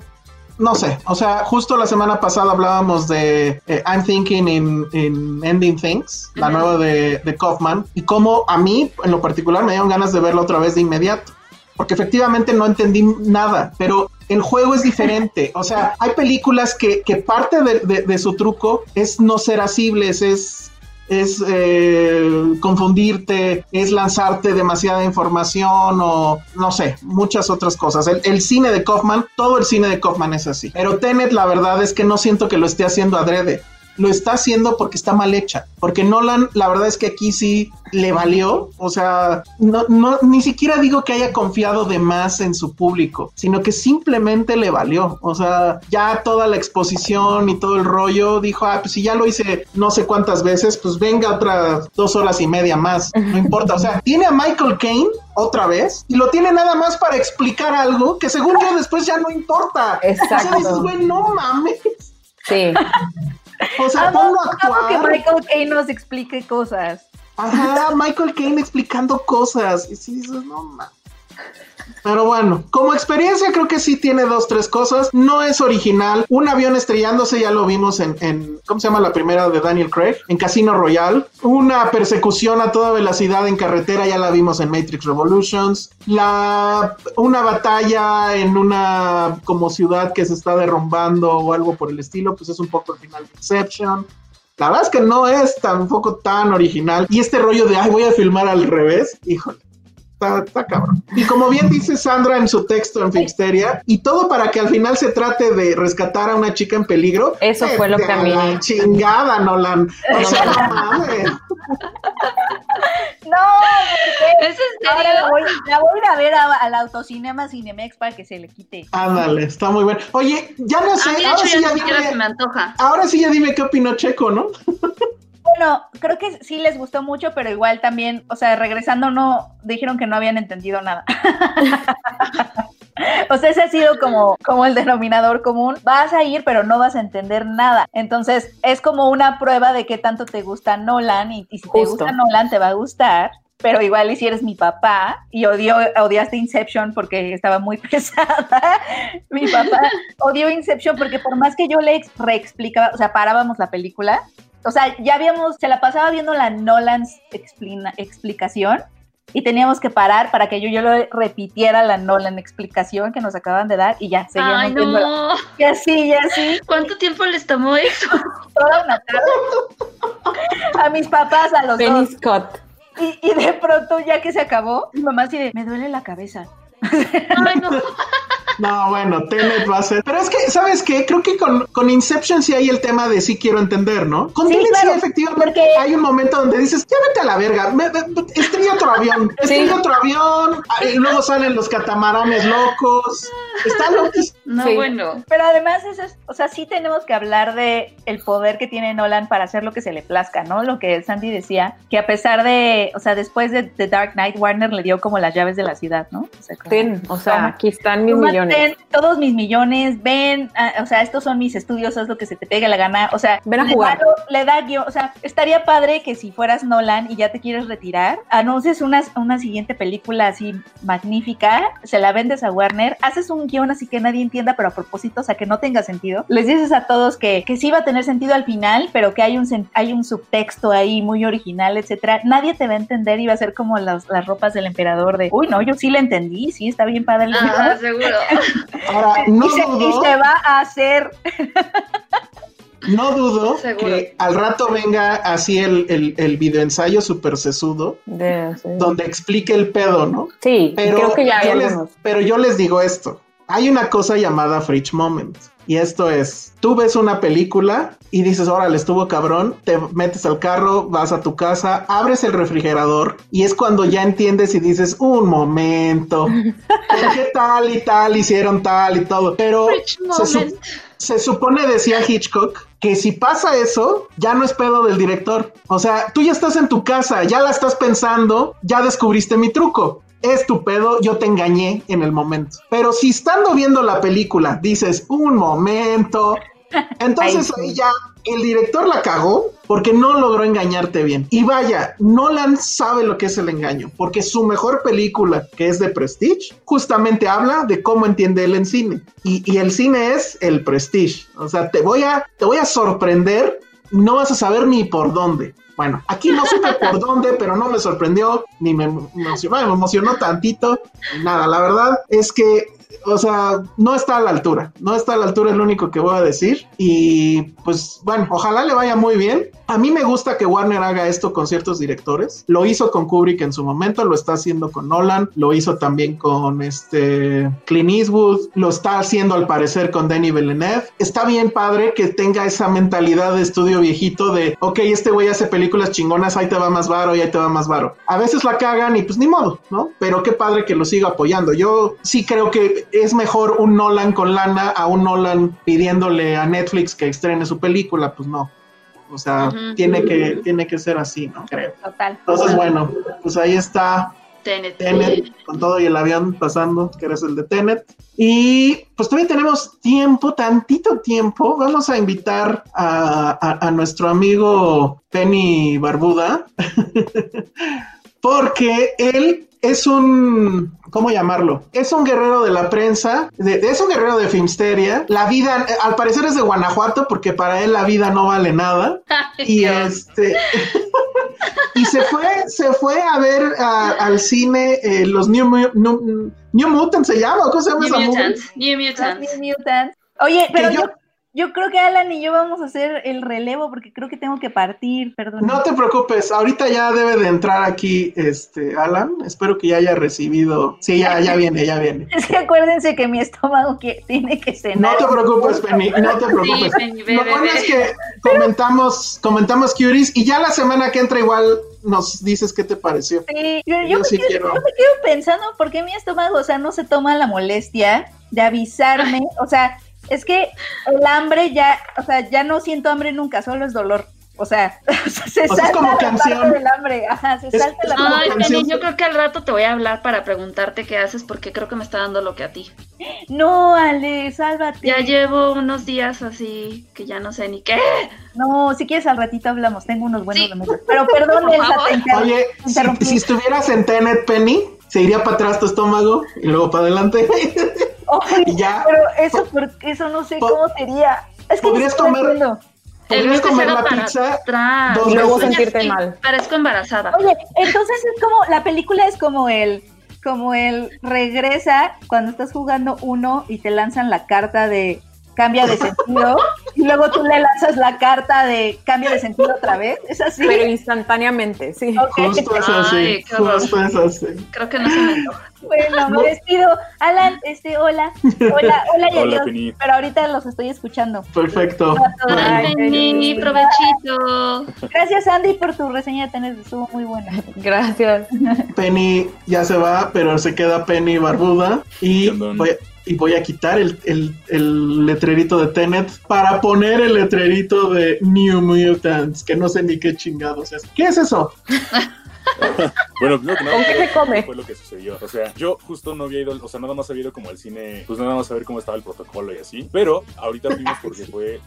G: no sé, o sea, justo la semana pasada hablábamos de eh, I'm Thinking in, in Ending Things, la nueva de, de Kaufman, y cómo a mí en lo particular me dieron ganas de verla otra vez de inmediato, porque efectivamente no entendí nada, pero el juego es diferente, o sea, hay películas que, que parte de, de- de su truco es no ser asibles, es es eh, confundirte, es lanzarte demasiada información o no sé, muchas otras cosas. El, cine de Kaufman, todo el cine de Kaufman es así. Pero Tenet, la verdad es que no siento que lo esté haciendo adrede. Lo está haciendo porque está mal hecha. Porque Nolan, la verdad es que aquí sí le valió. O sea, no, no, ni siquiera digo que haya confiado de más en su público, sino que simplemente le valió. O sea, ya toda la exposición y todo el rollo dijo, ah, pues si ya lo hice no sé cuántas veces, pues venga otras dos horas y media más. No importa. O sea, tiene a Michael Caine otra vez y lo tiene nada más para explicar algo que según yo después ya no importa.
E: Exacto.
G: O sea, dices, güey, no mames.
E: Sí.
G: O sea,
F: Amo,
G: ponlo a
F: amo que
G: actuar.
F: Michael Caine nos explique cosas.
G: Ajá, Michael Caine explicando cosas. Y sí dices, no mames. Pero bueno, como experiencia creo que sí tiene dos, tres cosas. No es original. Un avión estrellándose ya lo vimos en, ¿cómo se llama la primera de Daniel Craig? En Casino Royale. Una persecución a toda velocidad en carretera ya la vimos en Matrix Revolutions. La, una batalla en una como ciudad que se está derrumbando o algo por el estilo, pues es un poco el final de Inception. La verdad es que no es tampoco tan original. Y este rollo de, ay, voy a filmar al revés, híjole. Está, está cabrón. Y como bien dice Sandra en su texto en Filmsteria, y todo para que al final se trate de rescatar a una chica en peligro.
E: Eso fue lo
G: Vete
E: que a mí-
G: la Chingada, Nolan. O sea, no mames.
F: No, porque
H: ¿Es en
F: ahora
H: serio?
F: la voy, la voy a ir a ver a- al autocinema Cinemex para que se le quite.
G: Ándale, está muy bueno. Oye, ya no
H: A
G: sé, ahora sí,
H: ya
G: dime,
H: antoja.
G: ahora sí ya dime qué opinó Checo, ¿no?
F: Bueno, creo que sí les gustó mucho, pero igual también, o sea, regresando no, dijeron que no habían entendido nada. o sea, ese ha sido como, como el denominador común. Vas a ir, pero no vas a entender nada. Entonces, es como una prueba de qué tanto te gusta Nolan y, y si te gusta Nolan te va a gustar. Pero igual y si eres mi papá y odió, odiaste Inception porque estaba muy pesada, mi papá odió Inception porque por más que yo le ex- reexplicaba, o sea, parábamos la película, o sea, ya habíamos, se la pasaba viendo la Nolan explina- explicación y teníamos que parar para que yo, yo lo repitiera la Nolan explicación que nos acaban de dar y ya seguíamos
H: Ay.
F: Y así, y así,
H: ¿Cuánto tiempo les tomó eso?
F: toda una tarde. A mis papás, a los
E: Penny
F: dos.
E: Scott.
F: Y, y de pronto, ya que se acabó, mi mamá así de, me duele la cabeza.
H: Ay, no.
G: No, bueno, Tenet va a ser. Pero es que, ¿sabes qué? Creo que con, con Inception sí hay el tema de sí quiero entender, ¿no? Con
F: Sí,
G: Tenet
F: claro,
G: sí, efectivamente,
F: porque-
G: hay un momento donde dices, ya vete a la verga, me, me- estrella otro avión, estrella otro avión, y luego salen los catamaranes locos. Está loquísimo.
H: No,
E: Sí.
H: bueno.
F: Pero además, eso es, o sea, sí tenemos que hablar de el poder que tiene Nolan para hacer lo que se le plazca, ¿no? Lo que Sandy decía, que a pesar de, o sea, después de The Dark Knight, Warner le dio como las llaves de la ciudad, ¿no? O sea, como,
E: Ten, o sea, aquí están mis millones.
F: Ten todos mis millones, ven, ah, o sea, estos son mis estudios, haz lo que se te pegue la gana, o sea,
E: Ven a
F: le
E: jugar.
F: da le da guion, o sea, estaría padre que si fueras Nolan y ya te quieres retirar, anuncies una, una siguiente película así magnífica, se la vendes a Warner, haces un guion así que nadie entienda, pero a propósito, o sea, que no tenga sentido. Les dices a todos que, que sí va a tener sentido al final, pero que hay un, hay un subtexto ahí muy original, etcétera. Nadie te va a entender y va a ser como las, las ropas del emperador de, uy, no, yo sí le entendí, sí, está bien padre el guion".
H: Ah, seguro.
G: Ahora, no
F: y, se, y
G: dudo,
F: se va a hacer.
G: no dudo
H: Seguro.
G: que al rato venga así el, el, el videoensayo super sesudo,
E: sí.
G: donde explique el pedo, ¿no?
E: Sí,
G: Pero,
E: creo que ya hay
G: yo les, pero yo les digo esto. Hay una cosa llamada Fridge Moment. Y esto es, tú ves una película y dices, órale, estuvo cabrón, te metes al carro, vas a tu casa, abres el refrigerador y es cuando ya entiendes y dices, un momento, ¿por qué tal y tal hicieron tal y todo? Pero se, su- se supone, decía Hitchcock, que si pasa eso, ya no es pedo del director. O sea, tú ya estás en tu casa, ya la estás pensando, ya descubriste mi truco. Es tu pedo, yo te engañé en el momento. Pero si estando viendo la película dices, un momento, entonces
F: Ahí
G: ya el director la cagó porque no logró engañarte bien. Y vaya, Nolan sabe lo que es el engaño, porque su mejor película, que es de Prestige, justamente habla de cómo entiende él en cine. Y, y el cine es el Prestige. O sea, te voy a, te voy a sorprender, no vas a saber ni por dónde. Bueno, aquí no supe por dónde, pero no me sorprendió, ni me emocionó, me emocionó tantito, nada. La verdad es que o sea, no está a la altura. No está a la altura, es lo único que voy a decir. Y pues bueno, ojalá le vaya muy bien, A mí me gusta que Warner haga esto con ciertos directores. Lo hizo con Kubrick en su momento, lo está haciendo con Nolan, lo hizo también con este Clint Eastwood, lo está haciendo al parecer con Denis Villeneuve. Está bien padre que tenga esa mentalidad de estudio viejito de, ok, este güey hace películas chingonas, ahí te va más varo y ahí te va más varo. A veces la cagan y pues ni modo, ¿no? Pero qué padre que lo siga apoyando. Yo sí creo que es mejor un Nolan con lana a un Nolan pidiéndole a Netflix que estrene su película, pues no. O sea, tiene, que, tiene que ser así, ¿no? Creo.
F: Total.
G: Entonces, bueno, pues ahí está
H: Tenet.
G: Tenet, con todo y el avión pasando, que eres el de Tenet. Y pues todavía tenemos tiempo, tantito tiempo. Vamos a invitar a, a- a nuestro amigo Penny Barbuda, porque él es un, ¿cómo llamarlo? Es un guerrero de la prensa, de- es un guerrero de Filmsteria. La vida, eh, al parecer es de Guanajuato, porque para él la vida no vale nada. Y este y se fue, se fue a ver a- al cine eh, los New, New, New Mutants se llama, ¿cómo se llama
H: New
G: esa movie?
H: Mutants. New Mutants.
F: New Mutants. Oye, pero
G: yo-
F: yo, yo creo que Alan y yo vamos a hacer el relevo porque creo que tengo que partir, perdón.
G: No te preocupes, ahorita ya debe de entrar aquí este Alan. Espero que ya haya recibido. Sí, ya, ya viene, ya viene.
F: Es que acuérdense que mi estómago que tiene que cenar.
G: No te preocupes, Penny, no te preocupes.
H: Penny, ve,
G: Lo bueno es que comentamos, comentamos Curies y ya la semana que entra igual nos dices qué te pareció.
F: Sí, yo, yo
G: Yo
F: me
G: sí
F: quedo,
G: quiero.
F: yo me quedo pensando por qué mi estómago, o sea, no se toma la molestia de avisarme, o sea, es que el hambre ya, o sea, ya no siento hambre nunca, solo es dolor. O sea, se
G: es
F: salta
G: como
F: la
G: canción.
F: parte del hambre, ajá, se
G: Es-
F: salta la
G: es como
H: Ay. Penny, yo creo que al rato te voy a hablar para preguntarte qué haces porque creo que me está dando lo que a ti.
F: No, Ale, sálvate.
H: Ya llevo unos días así que ya no sé ni qué.
F: No, si quieres al ratito hablamos, tengo unos buenos
H: Sí.
F: remedios. Pero perdón, Elsa, te
G: Oye, si, estuvieras en Tenet, Penny, se iría para atrás tu estómago y luego para adelante. Y ya.
F: Pero eso, por- eso no sé cómo sería. Es que
G: podrías comer- Podrías comer la pizza
H: atrás.
G: dos
E: Y luego
G: veces.
E: sentirte
H: Sí,
E: mal.
H: Parezco embarazada.
F: Oye, entonces es como, la película es como el, como el regresa cuando estás jugando uno y te lanzan la carta de cambia de sentido y luego tú le lanzas la carta de cambia de sentido otra vez. ¿Es así?
E: Pero instantáneamente, sí.
F: Ok,
G: Justo es así. Justo es así.
H: Creo que no se me antoja.
F: Bueno, me despido. Alan, este, hola. Hola, hola y
I: Hola,
F: adiós. Pero ahorita los estoy escuchando.
G: Perfecto.
H: Penny, provechito.
F: Gracias, Andy, por tu reseña de tener estuvo muy buena.
E: Gracias.
G: Penny ya se va, pero se queda Penny barbuda. Y y voy a quitar el, el- el letrerito de Tenet para poner el letrerito de New Mutants, que no sé ni qué chingados es. ¿Qué es eso?
I: Bueno, primero que nada,
E: ¿Con qué
I: fue-
E: se come?
I: Fue lo que sucedió. O sea, yo justo no había ido, o sea, nada más había ido como al cine, pues nada más a ver cómo estaba el protocolo y así. Pero ahorita fuimos porque fue.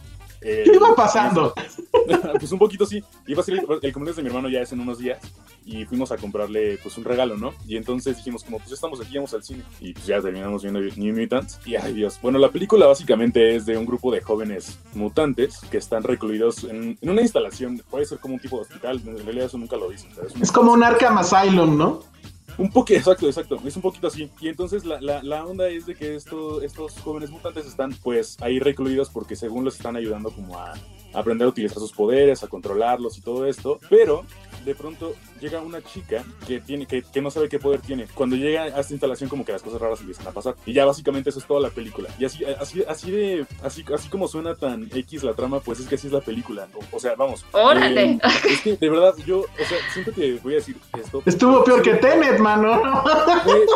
I: Eh,
G: ¿Qué iba pasando?
I: pues un poquito sí. Iba a ser el, el cumpleaños de mi hermano ya es en unos días y fuimos a comprarle pues un regalo, ¿no? Y entonces dijimos como pues ya estamos aquí, vamos al cine. Y pues ya terminamos viendo New Mutants. Y ay Dios. Bueno, la película básicamente es de un grupo de jóvenes mutantes que están recluidos en, en una instalación, puede ser como un tipo de hospital, en realidad eso nunca lo dicen.
G: Es como un Arkham Asylum, ¿no?
I: Un poquito, exacto, exacto. Es un poquito así. Y entonces la, la, la onda es de que esto, estos jóvenes mutantes están pues ahí recluidos porque según los están ayudando como a aprender a utilizar sus poderes, a controlarlos y todo esto. Pero de pronto llega una chica que tiene que, que no sabe qué poder tiene. Cuando llega a esta instalación como que las cosas raras empiezan a pasar. Y ya básicamente eso es toda la película. Y así, así, así de, así, así como suena tan X la trama, pues es que así es la película. O, o sea, vamos.
H: Órale.
I: eh, es que de verdad yo, o sea, siento que voy a decir esto.
G: Estuvo peor que Tenet, mano.
I: Fue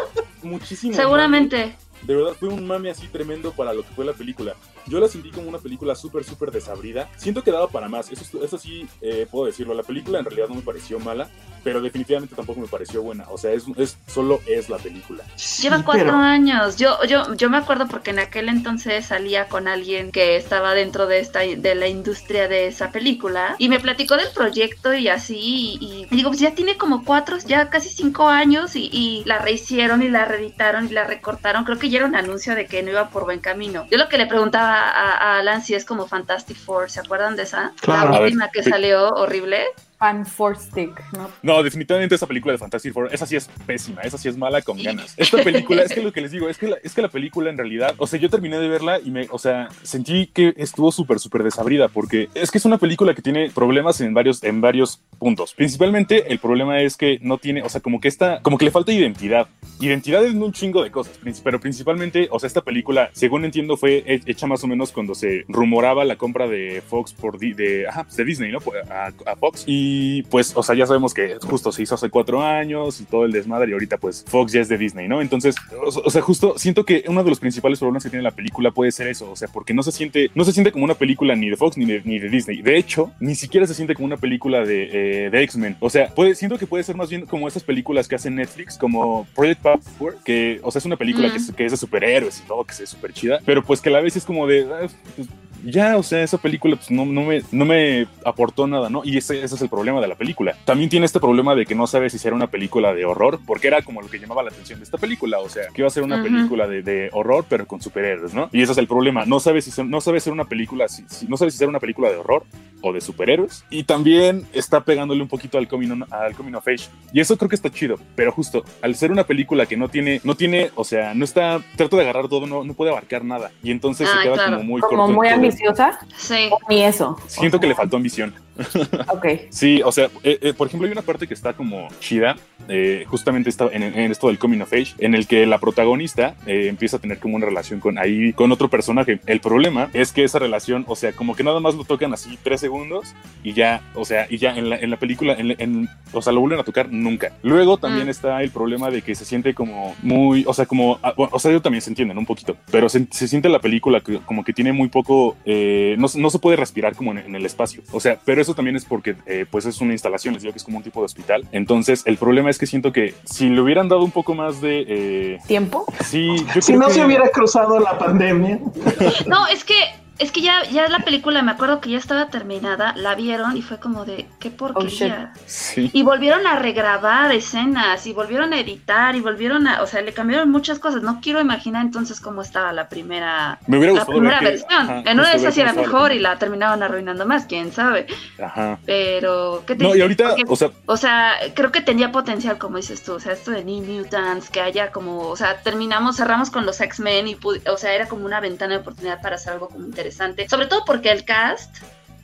I: muchísimo.
H: Seguramente.
I: De verdad fue un mame así tremendo para lo que fue la película. Yo la sentí como una película súper, súper desabrida. Siento que daba para más. Eso, eso sí eh, puedo decirlo. La película en realidad no me pareció mala, pero definitivamente tampoco me pareció buena. O sea, es, es solo es la película.
H: Lleva cuatro
G: pero-
H: años. Yo, yo, yo me acuerdo porque en aquel entonces salía con alguien que estaba dentro de esta, de la industria de esa película y me platicó del proyecto y así y, y digo, pues ya tiene como cuatro, ya casi cinco años y, y la rehicieron y la reeditaron y la recortaron. Creo que ya era un anuncio de que no iba por buen camino. Yo lo que le preguntaba a, a Alan si es como Fantastic Four, ¿se acuerdan de esa?
G: Claro.
H: La última que salió horrible.
E: Fantastic, ¿no?
I: No, definitivamente esa película de Fantastic Four, esa sí es pésima, esa sí es mala con ganas. Esta película, es que lo que les digo, es que la, es que la película en realidad, o sea, yo terminé de verla y me, o sea, sentí que estuvo súper, súper desabrida, porque es que es una película que tiene problemas en varios, en varios puntos. Principalmente el problema es que no tiene, o sea, como que esta, como que le falta identidad. Identidad en un chingo de cosas, pero principalmente, o sea, esta película, según entiendo, fue hecha más o menos cuando se rumoraba la compra de Fox por, de, ajá, pues de Disney, ¿no? A, a Fox. Y pues, o sea, ya sabemos que justo se hizo hace cuatro años y todo el desmadre y ahorita pues Fox ya es de Disney, ¿no? Entonces, o, sea, justo siento que uno de los principales problemas que tiene la película puede ser eso, o sea, porque no se siente, no se siente como una película ni de Fox ni de, ni de Disney. De hecho, ni siquiera se siente como una película de, eh, de X-Men. O sea, puede, siento que puede ser más bien como esas películas que hacen Netflix, como Project Power, que, o sea, es una película que, es, que, es, de superhéroes y todo, que es súper chida, pero pues que a la vez es como de... Ah, pues, ya, o sea, esa película pues, no, no, me, no me aportó nada, ¿no? Y ese, ese, es el problema de la película. También tiene este problema de que no sabe si será una película de horror, porque era como lo que llamaba la atención de esta película, o sea, que iba a ser una película de, de, horror, pero con superhéroes, ¿no? Y ese es el problema, no sabe si, no sabe ser una película, si, si, no sabe si ser una película de horror o de superhéroes, y también está pegándole un poquito al coming, al coming of age, y eso creo que está chido, pero justo, al ser una película que no tiene, no tiene, o sea, no está, trata de agarrar todo, no, no puede abarcar nada, y entonces ah, se queda claro. como muy
E: como
I: corto.
E: muy ambiciosa.
H: Sí.
E: Ni eso.
I: Siento o sea. que le faltó ambición.
E: ok.
I: Sí, o sea, eh, eh, por ejemplo, hay una parte que está como chida, eh, justamente está en, en, esto del coming of age, en el que la protagonista eh, empieza a tener como una relación con ahí, con otro personaje. El problema es que esa relación, o sea, como que nada más lo tocan así tres segundos y ya, o sea, y ya en la, en la película, en, en, o sea, lo vuelven a tocar nunca. Luego también mm. está el problema de que se siente como muy, o sea, como, ah, o sea, yo también se entienden un poquito, pero se, se siente la película que, como que tiene muy poco, eh, no, no, se puede respirar como en, en, el espacio. O sea, pero eso también es porque, eh, pues es una instalación, les digo que es como un tipo de hospital. Entonces, el problema es que siento que si le hubieran dado un poco más de... Eh,
E: ¿Tiempo?
I: Sí, yo
G: si
I: creo
G: no
I: que...
G: se hubiera cruzado la pandemia.
H: No, es que es que ya, ya la película, me acuerdo que ya estaba terminada, la vieron y fue como de, qué porquería.
I: Oh, sí.
H: Y volvieron a regrabar escenas, y volvieron a editar, y volvieron a, o sea, le cambiaron muchas cosas. No quiero imaginar entonces cómo estaba la primera,
I: me hubiera
H: la
I: gustado
H: primera
I: ver que-
H: versión.
I: ajá,
H: en una de esas era mejor y la terminaban arruinando más, quién sabe.
I: Ajá.
H: Pero, ¿qué te
I: No, y ahorita,
H: Porque-
I: o sea,
H: o sea, creo que tenía potencial, como dices tú, o sea, esto de New Mutants, que haya como, o sea, terminamos, cerramos con los X-Men y, o sea, era como una ventana de oportunidad para hacer algo como interesante, sobre todo porque el cast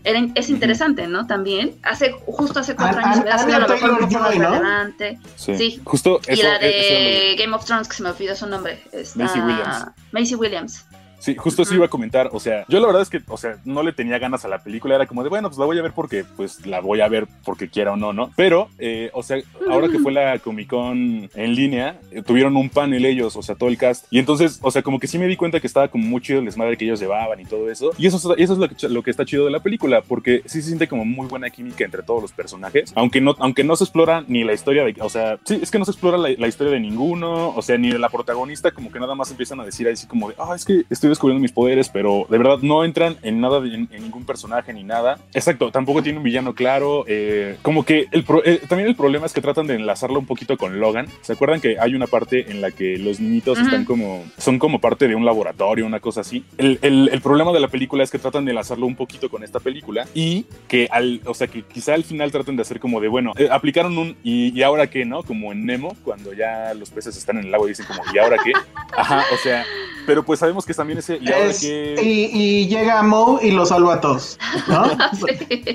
H: era, es interesante, ¿no? También, hace, justo hace cuatro
G: An-
H: años hubiera sido a lo mejor un poco más
G: Taylor-Joy, ¿no?
H: relevante.
I: sí.
H: Sí.
I: Justo
H: Y
I: eso,
H: la
I: lo
H: de Game of Thrones, que se me olvidó su nombre, está...
I: Maisie Williams.
H: Maisie Williams.
I: Sí, justo eso iba a comentar. O sea, yo la verdad es que, o sea, no le tenía ganas a la película. Era como de, bueno, pues la voy a ver porque, pues la voy a ver porque quiera o no, ¿no? Pero, eh, o sea, ahora que fue la Comic Con en línea, eh, tuvieron un panel ellos, o sea, todo el cast. Y entonces, o sea, como que sí me di cuenta que estaba como muy chido el desmadre que ellos llevaban y todo eso. Y eso, es- eso es lo que, lo que está chido de la película, porque sí se siente como muy buena química entre todos los personajes. Aunque no, aunque no se explora ni la historia de, o sea, sí, es que no se explora la, la historia de ninguno, o sea, ni de la protagonista, como que nada más empiezan a decir así como de, ah, es que estoy descubriendo mis poderes, pero de verdad no entran en nada, en, en ningún personaje ni nada. Exacto, tampoco tiene un villano claro. eh, como que el pro- eh, también el problema es que tratan de enlazarlo un poquito con Logan. ¿Se acuerdan que hay una parte en la que los niñitos
H: Ujú.
I: están como, son como parte de un laboratorio, una cosa así? El, el- el problema de la película es que tratan de enlazarlo un poquito con esta película y que al, o sea, que quizá al final traten de hacer como de, bueno, eh, aplicaron un, y, y ahora qué, ¿no? Como en Nemo, cuando ya los peces están en el agua y dicen como, ¿y ahora qué? Ajá, o sea, pero pues sabemos que también ese, ¿y ahora
G: Es-
I: qué?
G: y, y llega Moe y lo salva a todos. ¿no?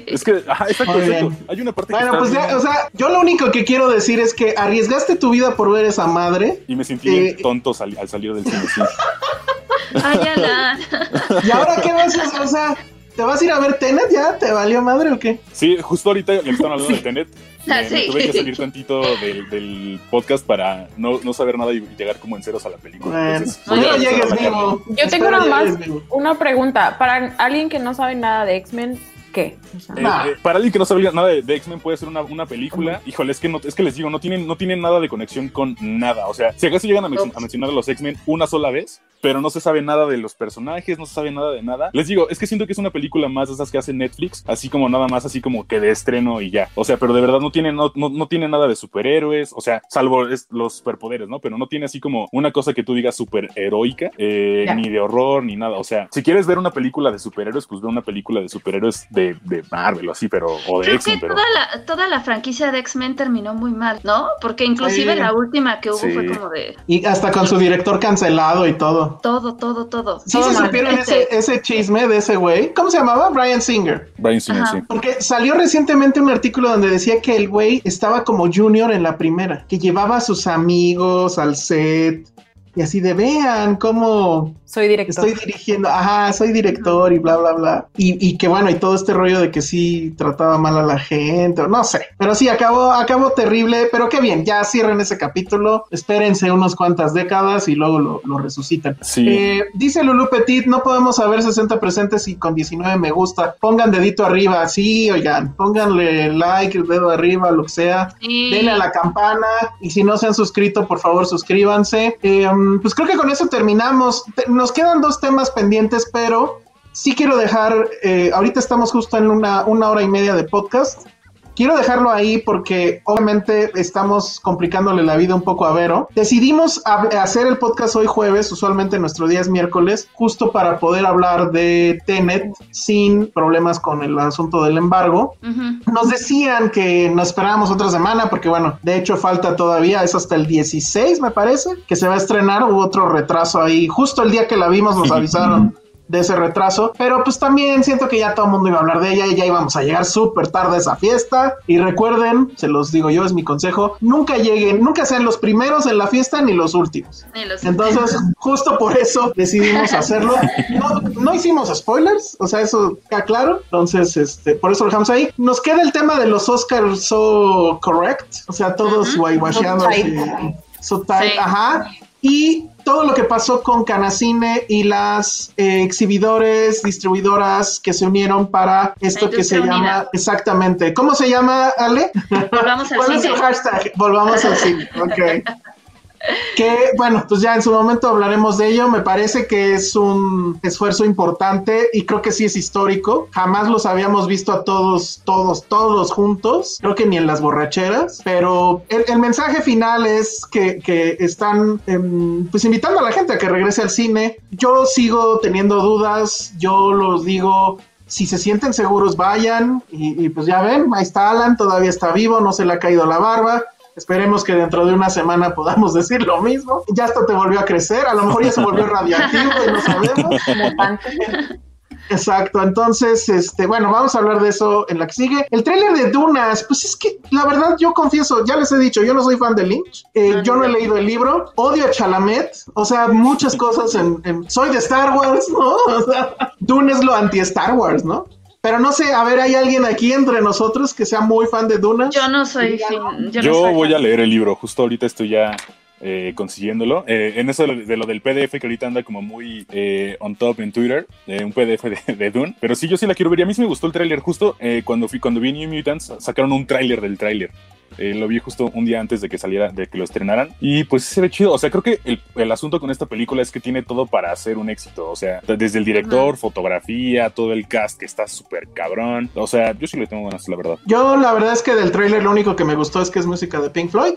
I: Es que, ajá, exacto,
G: Muy
I: exacto.
G: bien.
I: Hay una parte
G: Bueno,
I: que
G: pues
I: está
G: ya, o sea, yo lo único que quiero decir es que arriesgaste tu vida por ver esa madre
I: y me sentí
G: eh,
I: tonto sal- al salir del cine, sí.
H: Ay, Alan.
G: y ahora qué vas a hacer, o sea, ¿te vas a ir a ver Tenet ya? ¿Te valió madre o qué?
I: Sí, justo ahorita que están hablando de Tenet, Me, me
H: sí.
I: tuve que salir tantito del, del podcast para no, no saber nada y llegar como en ceros a la película.
G: Bueno,
I: Entonces, voy a
G: espero
I: regresar a
G: llegues
I: la carne.
G: vivo.
E: Yo tengo nada más una pregunta. Para alguien que no sabe nada de X-Men, ¿qué? O sea,
I: Eh,
G: Nah.
I: eh, para alguien que no sabe nada de, de X-Men puede ser una, una película. Híjole, es que, no, es que les digo, no tienen, no tienen nada de conexión con nada. O sea, si acaso llegan a, men-
H: Ups.
I: a mencionar a los X-Men una sola vez, pero no se sabe nada de los personajes, no se sabe nada de nada. Les digo, es que siento que es una película más de esas que hace Netflix, así como nada más, así como que de estreno y ya. O sea, pero de verdad no tiene, no, no, no tiene nada de superhéroes, o sea, salvo es- los superpoderes, ¿no? Pero no tiene así como una cosa que tú digas super heroica, eh, ni de horror, ni nada. O sea, si quieres ver una película de superhéroes, pues ve una película de superhéroes de, de Marvel o así, pero o de
H: Creo que
I: pero
H: toda la, toda la franquicia de X-Men terminó muy mal, ¿no? Porque inclusive
G: Sí.
H: la última que hubo
I: Sí.
H: fue como de
G: Y hasta con su director cancelado y todo.
H: todo, todo, todo.
G: ¿Sí
H: Todo
G: se supieron ese, ese chisme de ese güey? ¿Cómo se llamaba? Brian Singer.
I: Brian Singer,
H: Ajá.
I: sí.
G: Porque salió recientemente un artículo donde decía que el güey estaba como junior en la primera, que llevaba a sus amigos al set y así de vean cómo
E: Soy director.
G: estoy dirigiendo, ajá, soy director y bla, bla, bla. Y, y que bueno, y todo este rollo de que sí trataba mal a la gente, o no sé. Pero sí, acabó, acabó terrible, pero qué bien, ya cierren ese capítulo, espérense unas cuantas décadas y luego lo, lo resucitan.
I: Sí.
G: Eh, dice Lulu Petit, no podemos saber 60 presentes y con 19 me gusta. Pongan dedito arriba, sí, oigan, pónganle like, dedo arriba, lo que sea.
H: Sí.
G: Denle a la campana y si no se han suscrito, por favor suscríbanse. Eh, pues creo que con eso terminamos. Te- nos quedan dos temas pendientes, pero sí quiero dejar, eh, ahorita estamos justo en una, una hora y media de podcast. Quiero dejarlo ahí porque obviamente estamos complicándole la vida un poco a Vero. Decidimos hacer el podcast hoy jueves, usualmente nuestro día es miércoles, justo para poder hablar de Tenet sin problemas con el asunto del embargo. Nos decían que nos esperábamos otra semana porque bueno, de hecho falta todavía, es hasta el 16 me parece, que se va a estrenar, hubo otro retraso ahí, justo el día que la vimos nos avisaron de ese retraso, pero pues también siento que ya todo el mundo iba a hablar de ella y ya íbamos a llegar súper tarde a esa fiesta y recuerden, se los digo yo, es mi consejo, nunca lleguen, nunca sean los primeros en la fiesta ni los últimos.
H: Ni los-
G: Entonces, justo por eso decidimos hacerlo. No, no hicimos spoilers, o sea, eso queda claro. Entonces, este, por eso lo dejamos ahí. Nos queda el tema de los Oscars so correct, o sea, todos
H: Ujú.
G: guayguacheados
E: So
G: so tight,
H: Sí.
G: ajá. Y todo lo que pasó con Canacine y las eh, exhibidores, distribuidoras que se unieron para esto que se llama exactamente. ¿Cómo se llama, Ale?
H: Volvamos al
G: ¿Cuál es el hashtag? Volvamos al cine. Ok. Que bueno, pues ya en su momento hablaremos de ello. Me parece que es un esfuerzo importante y creo que sí es histórico. Jamás los habíamos visto a todos, todos, todos juntos. Creo que ni en las borracheras. Pero el, mensaje final es que, están em, pues invitando a la gente a que regrese al cine. Yo sigo teniendo dudas. Yo los digo. Si se sienten seguros, vayan. Y, y pues ya ven, ahí está Alan, todavía está vivo, no se le ha caído la barba. Esperemos que dentro de una semana podamos decir lo mismo. Ya hasta te volvió a crecer, a lo mejor ya se volvió radiactivo y no sabemos. Exacto, entonces, este, bueno, vamos a hablar de eso en la que sigue. El tráiler de Dunas, pues es que la verdad yo confieso, ya les he dicho, yo no soy fan de Lynch, eh,
H: No,
G: yo
H: no,
G: he leído el libro, odio a Chalamet, o sea, muchas cosas en, en- soy de Star Wars, ¿no? O sea, Dune es lo anti-Star Wars, ¿no? Pero no sé, a ver, ¿hay alguien aquí entre nosotros que sea muy fan de Dunas?
H: Yo no soy fin- yo,
I: Yo,
H: no soy
I: voy
H: fan.
I: a leer el libro, justo ahorita estoy ya eh, consiguiéndolo. Eh, en eso de lo, de lo del PDF que ahorita anda como muy eh, on top en Twitter, un PDF de, de Dune. Pero sí, yo sí la quiero ver. Y a mí sí me gustó el tráiler justo cuando fui cuando vi New Mutants, sacaron un tráiler del tráiler. Lo vi justo un día antes de que saliera, de que lo estrenaran. Y pues se ve chido. O sea, creo que el, el asunto con esta película es que tiene todo para hacer un éxito. O sea, desde el director, fotografía, todo el cast que está súper cabrón. O sea, yo sí le tengo ganas, la verdad.
G: Yo la verdad es que del tráiler lo único que me gustó es que es música de Pink Floyd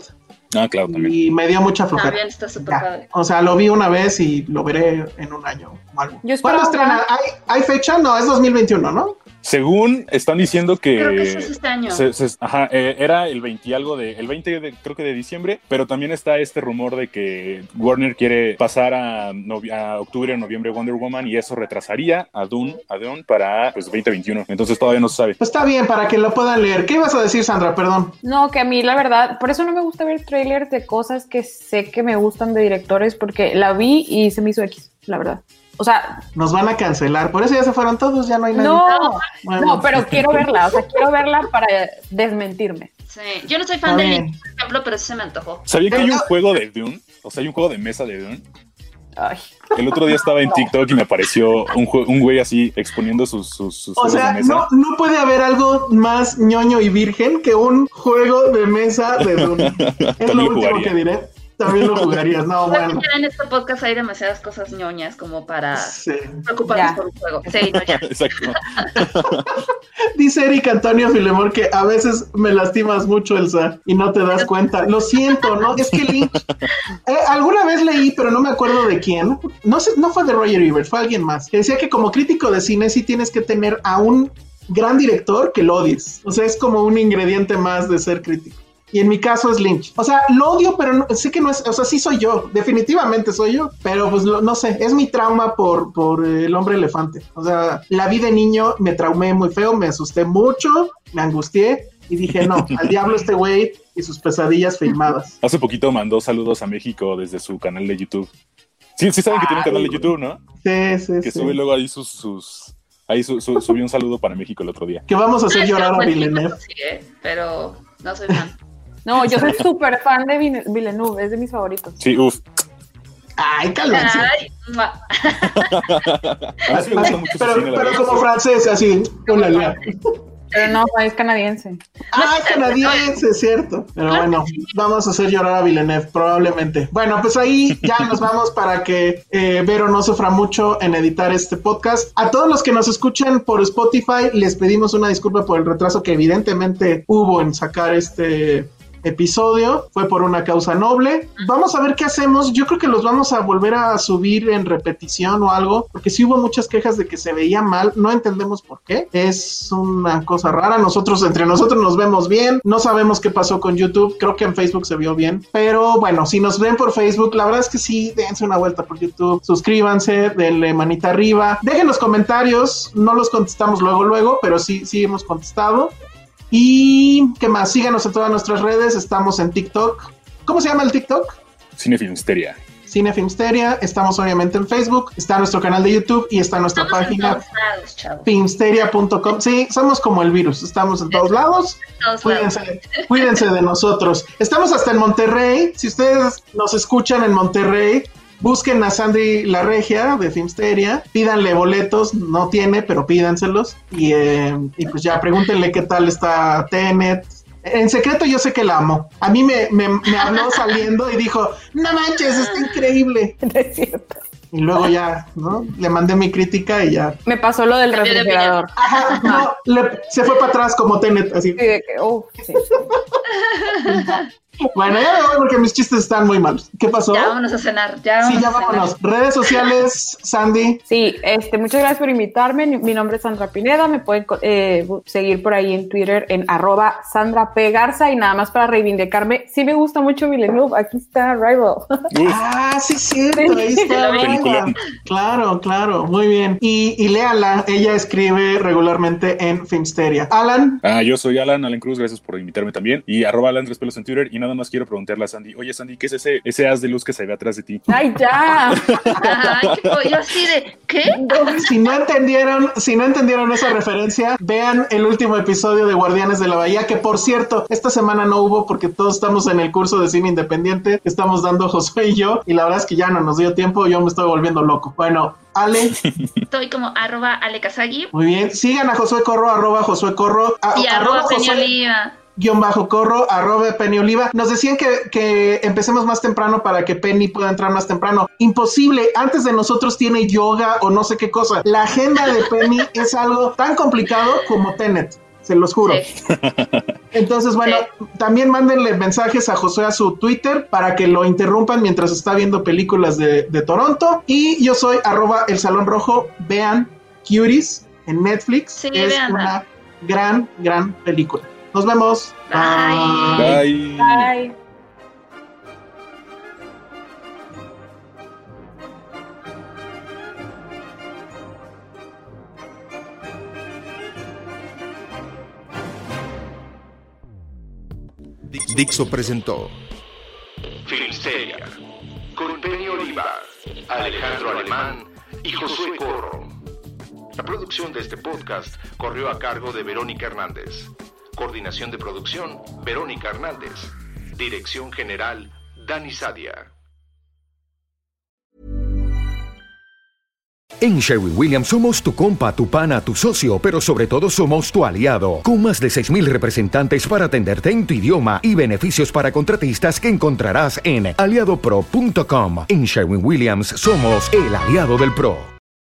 I: Ah, claro, también.
G: y me dio mucha flojera.
H: También está súper padre.
G: O sea, lo vi una vez y lo veré en un año o algo.
E: Yo
G: ¿Cuándo estrena? ¿Hay, hay fecha? No, es 2021, ¿no?
I: Según están diciendo que.
H: Creo que eso es este año.
I: se- se- ajá, eh, era el 20 y algo de. El 20 de, creo que de diciembre. Pero también está este rumor de que Warner quiere pasar a, novi- a octubre o noviembre Wonder Woman. Y eso retrasaría a Dune, a Dune para pues 2021. Entonces todavía no se sabe.
G: Pues está bien, para que lo puedan leer. ¿Qué ibas a decir, Sandra? Perdón.
E: No, que a mí la verdad, por eso no me gusta ver trailers de cosas que sé que me gustan de directores, porque la vi y se me hizo X, la verdad. O sea,
G: Nos van a cancelar. Por eso ya se fueron todos, ya no hay nadie.
E: no,
G: Bueno.
E: no, pero quiero verla, o sea, quiero verla para desmentirme.
H: Sí. Yo no soy fan de
G: bien.
H: Por ejemplo, pero sí se me antojó.
I: ¿Sabía que hay un juego de Dune? O sea, hay un juego de mesa de Dune.
E: Ay,
I: El otro día estaba en TikTok y me apareció un, un güey así exponiendo sus, sus, sus
G: O sea,
I: de mesa.
G: no, no puede haber algo más ñoño y virgen que un juego de mesa de Dune. Es
I: También
G: lo
I: lo
G: último
I: jugaría.
G: que diré. También lo jugarías. No, bueno.
H: en este podcast hay demasiadas cosas ñoñas como para
G: Sí.
H: preocuparnos
E: Ya.
H: por un juego. Sí, no, ya.
I: Exacto.
G: Dice Eric Antonio Filemor que a veces me lastimas mucho, Elsa, y no te das cuenta. Lo siento, ¿no? Es que Lynch. eh, alguna vez leí, pero no me acuerdo de quién. No sé, no fue de Roger Ebert, fue alguien más. Que decía que como crítico de cine sí tienes que tener a un gran director que lo odies. O sea, es como un ingrediente más de ser crítico. Y en mi caso es Lynch. O sea, lo odio, pero no- sé que no es, o sea, sí soy yo, definitivamente soy yo, pero pues lo- no sé, es mi trauma por, por eh, el hombre elefante. O sea, la vi de niño, me traumé muy feo, me asusté mucho, me angustié y dije, no, al diablo este güey y sus pesadillas filmadas.
I: Hace poquito mandó saludos a México desde su canal de YouTube. Sí, sí saben que tiene un canal de YouTube, ¿no?
G: Sí, sí,
I: Que
G: sí.
I: sube luego ahí sus... sus ahí su- su- subió un saludo para México el otro día.
G: Que vamos a hacer
H: Ah,
G: llorar a
H: está
G: Villeneuve.
H: sí, ¿eh? pero no soy fan.
E: No, yo soy súper fan de Villeneuve, es de mis favoritos.
I: Sí, uff.
G: Ay, cálmense.
H: Ay, mua.
I: A mí sí me gusta mucho su
G: Pero,
I: cine, la
G: pero como francés, así, una lea.
E: Pero no, es canadiense.
G: Ah, canadiense, es cierto. Pero bueno, vamos a hacer llorar a Villeneuve, probablemente. Bueno, pues ahí ya nos vamos para que eh, Vero no sufra mucho en editar este podcast. A todos los que nos escuchan por Spotify, les pedimos una disculpa por el retraso que evidentemente hubo en sacar este episodio. Fue por una causa noble. Vamos a ver qué hacemos. Yo creo que los vamos a volver a subir en repetición o algo, porque sí hubo muchas quejas de que se veía mal. No entendemos por qué. Es una cosa rara. Nosotros, entre nosotros, nos vemos bien. No sabemos qué pasó con YouTube. Creo que en Facebook se vio bien. Pero bueno, si nos ven por Facebook, la verdad es que sí, dense una vuelta por YouTube. Suscríbanse, denle manita arriba. Dejen los comentarios. No los contestamos luego, luego, pero sí, sí hemos contestado. Y qué más, síganos en todas nuestras redes, estamos en TikTok. ¿Cómo se llama el TikTok?
I: Cine Filmsteria.
G: Cine Filmsteria, estamos obviamente en Facebook, está nuestro canal de YouTube y está nuestra
H: Estamos
G: página filmsteria.com. Sí, somos como el virus, estamos en todos lados.
H: Todos lados.
G: Cuídense, cuídense de nosotros. Estamos hasta en Monterrey. Si ustedes nos escuchan en Monterrey, busquen a Sandy La Regia de Filmsteria, pídanle boletos, no tiene, pero pídanselos. Y, eh, y pues ya, pregúntenle qué tal está Tenet. En secreto yo sé que la amo. A mí me, me, me habló saliendo y dijo, no manches, está increíble.
E: No es cierto.
G: Y luego ya, ¿no? Le mandé mi crítica y ya.
E: Me pasó lo del refrigerador.
G: Ajá, no, le- se fue para atrás como Tenet, así.
E: Sí, de que, oh, sí.
G: Bueno, ya me voy porque mis chistes están muy malos. ¿Qué pasó?
H: Ya vámonos a cenar. Ya
G: Sí,
H: vámonos
G: ya
H: a cenar.
G: vámonos. Redes sociales, Sandy.
E: Sí, este, muchas gracias por invitarme. Mi nombre es Sandra Pineda. Me pueden eh, seguir por ahí en Twitter en arroba Sandra P. Garza. Y nada más para reivindicarme, sí me gusta mucho Villeneuve. Aquí está Rival.
G: Ah, sí, cierto. Ahí está.
I: Peliculón.
G: Claro, claro. Muy bien. Y, y léala. Ella escribe regularmente en Filmsteria. Alan.
I: Ah, yo soy Alan, Alan Cruz, gracias por invitarme también. Y arroba Alan Tres Pelos en Twitter. Y nada más quiero preguntarle a Sandy, oye Sandy, ¿qué es ese, ese haz de luz que se ve atrás de ti?
E: ¡Ay, ya!
H: Ay, yo así de, ¿qué?
G: Si no entendieron, si no entendieron esa referencia, vean el último episodio de Guardianes de la Bahía, que por cierto, esta semana no hubo porque todos estamos en el curso de cine independiente que estamos dando Josué y yo, y la verdad es que ya no nos dio tiempo, yo me estoy volviendo loco. Bueno, Ale,
H: Estoy como arroba alekazagi
G: muy bien, sigan a Josué Corro, arroba Josué Corro, a-
H: y arroba Peña Oliva.
G: Guion bajo corro, arroba Penny Oliva. Nos decían que, que empecemos más temprano para que Penny pueda entrar más temprano. Imposible, antes de nosotros tiene yoga o no sé qué cosa. La agenda de Penny es algo tan complicado como Tenet. Se los juro.
H: Sí.
G: Entonces, bueno, también mándenle mensajes a Josué a su Twitter para que lo interrumpan mientras está viendo películas de, de Toronto. Y yo soy arroba el Salón Rojo. Vean Cuties en Netflix.
H: Sí,
G: es una gran, gran película. Nos vemos.
H: Bye.
I: Bye.
E: Bye.
C: Dixo presentó
B: Filmsteria, con Penny Oliva, Alejandro Alemán y Josué Corro. La producción de este podcast corrió a cargo de Verónica Hernández. Coordinación de producción, Verónica Hernández. Dirección general, Dani Sadia.
J: En Sherwin Williams somos tu compa, tu pana, tu socio, pero sobre todo somos tu aliado, con más de 6.000 representantes para atenderte en tu idioma y beneficios para contratistas que encontrarás en aliadopro.com. En Sherwin Williams somos el aliado del PRO.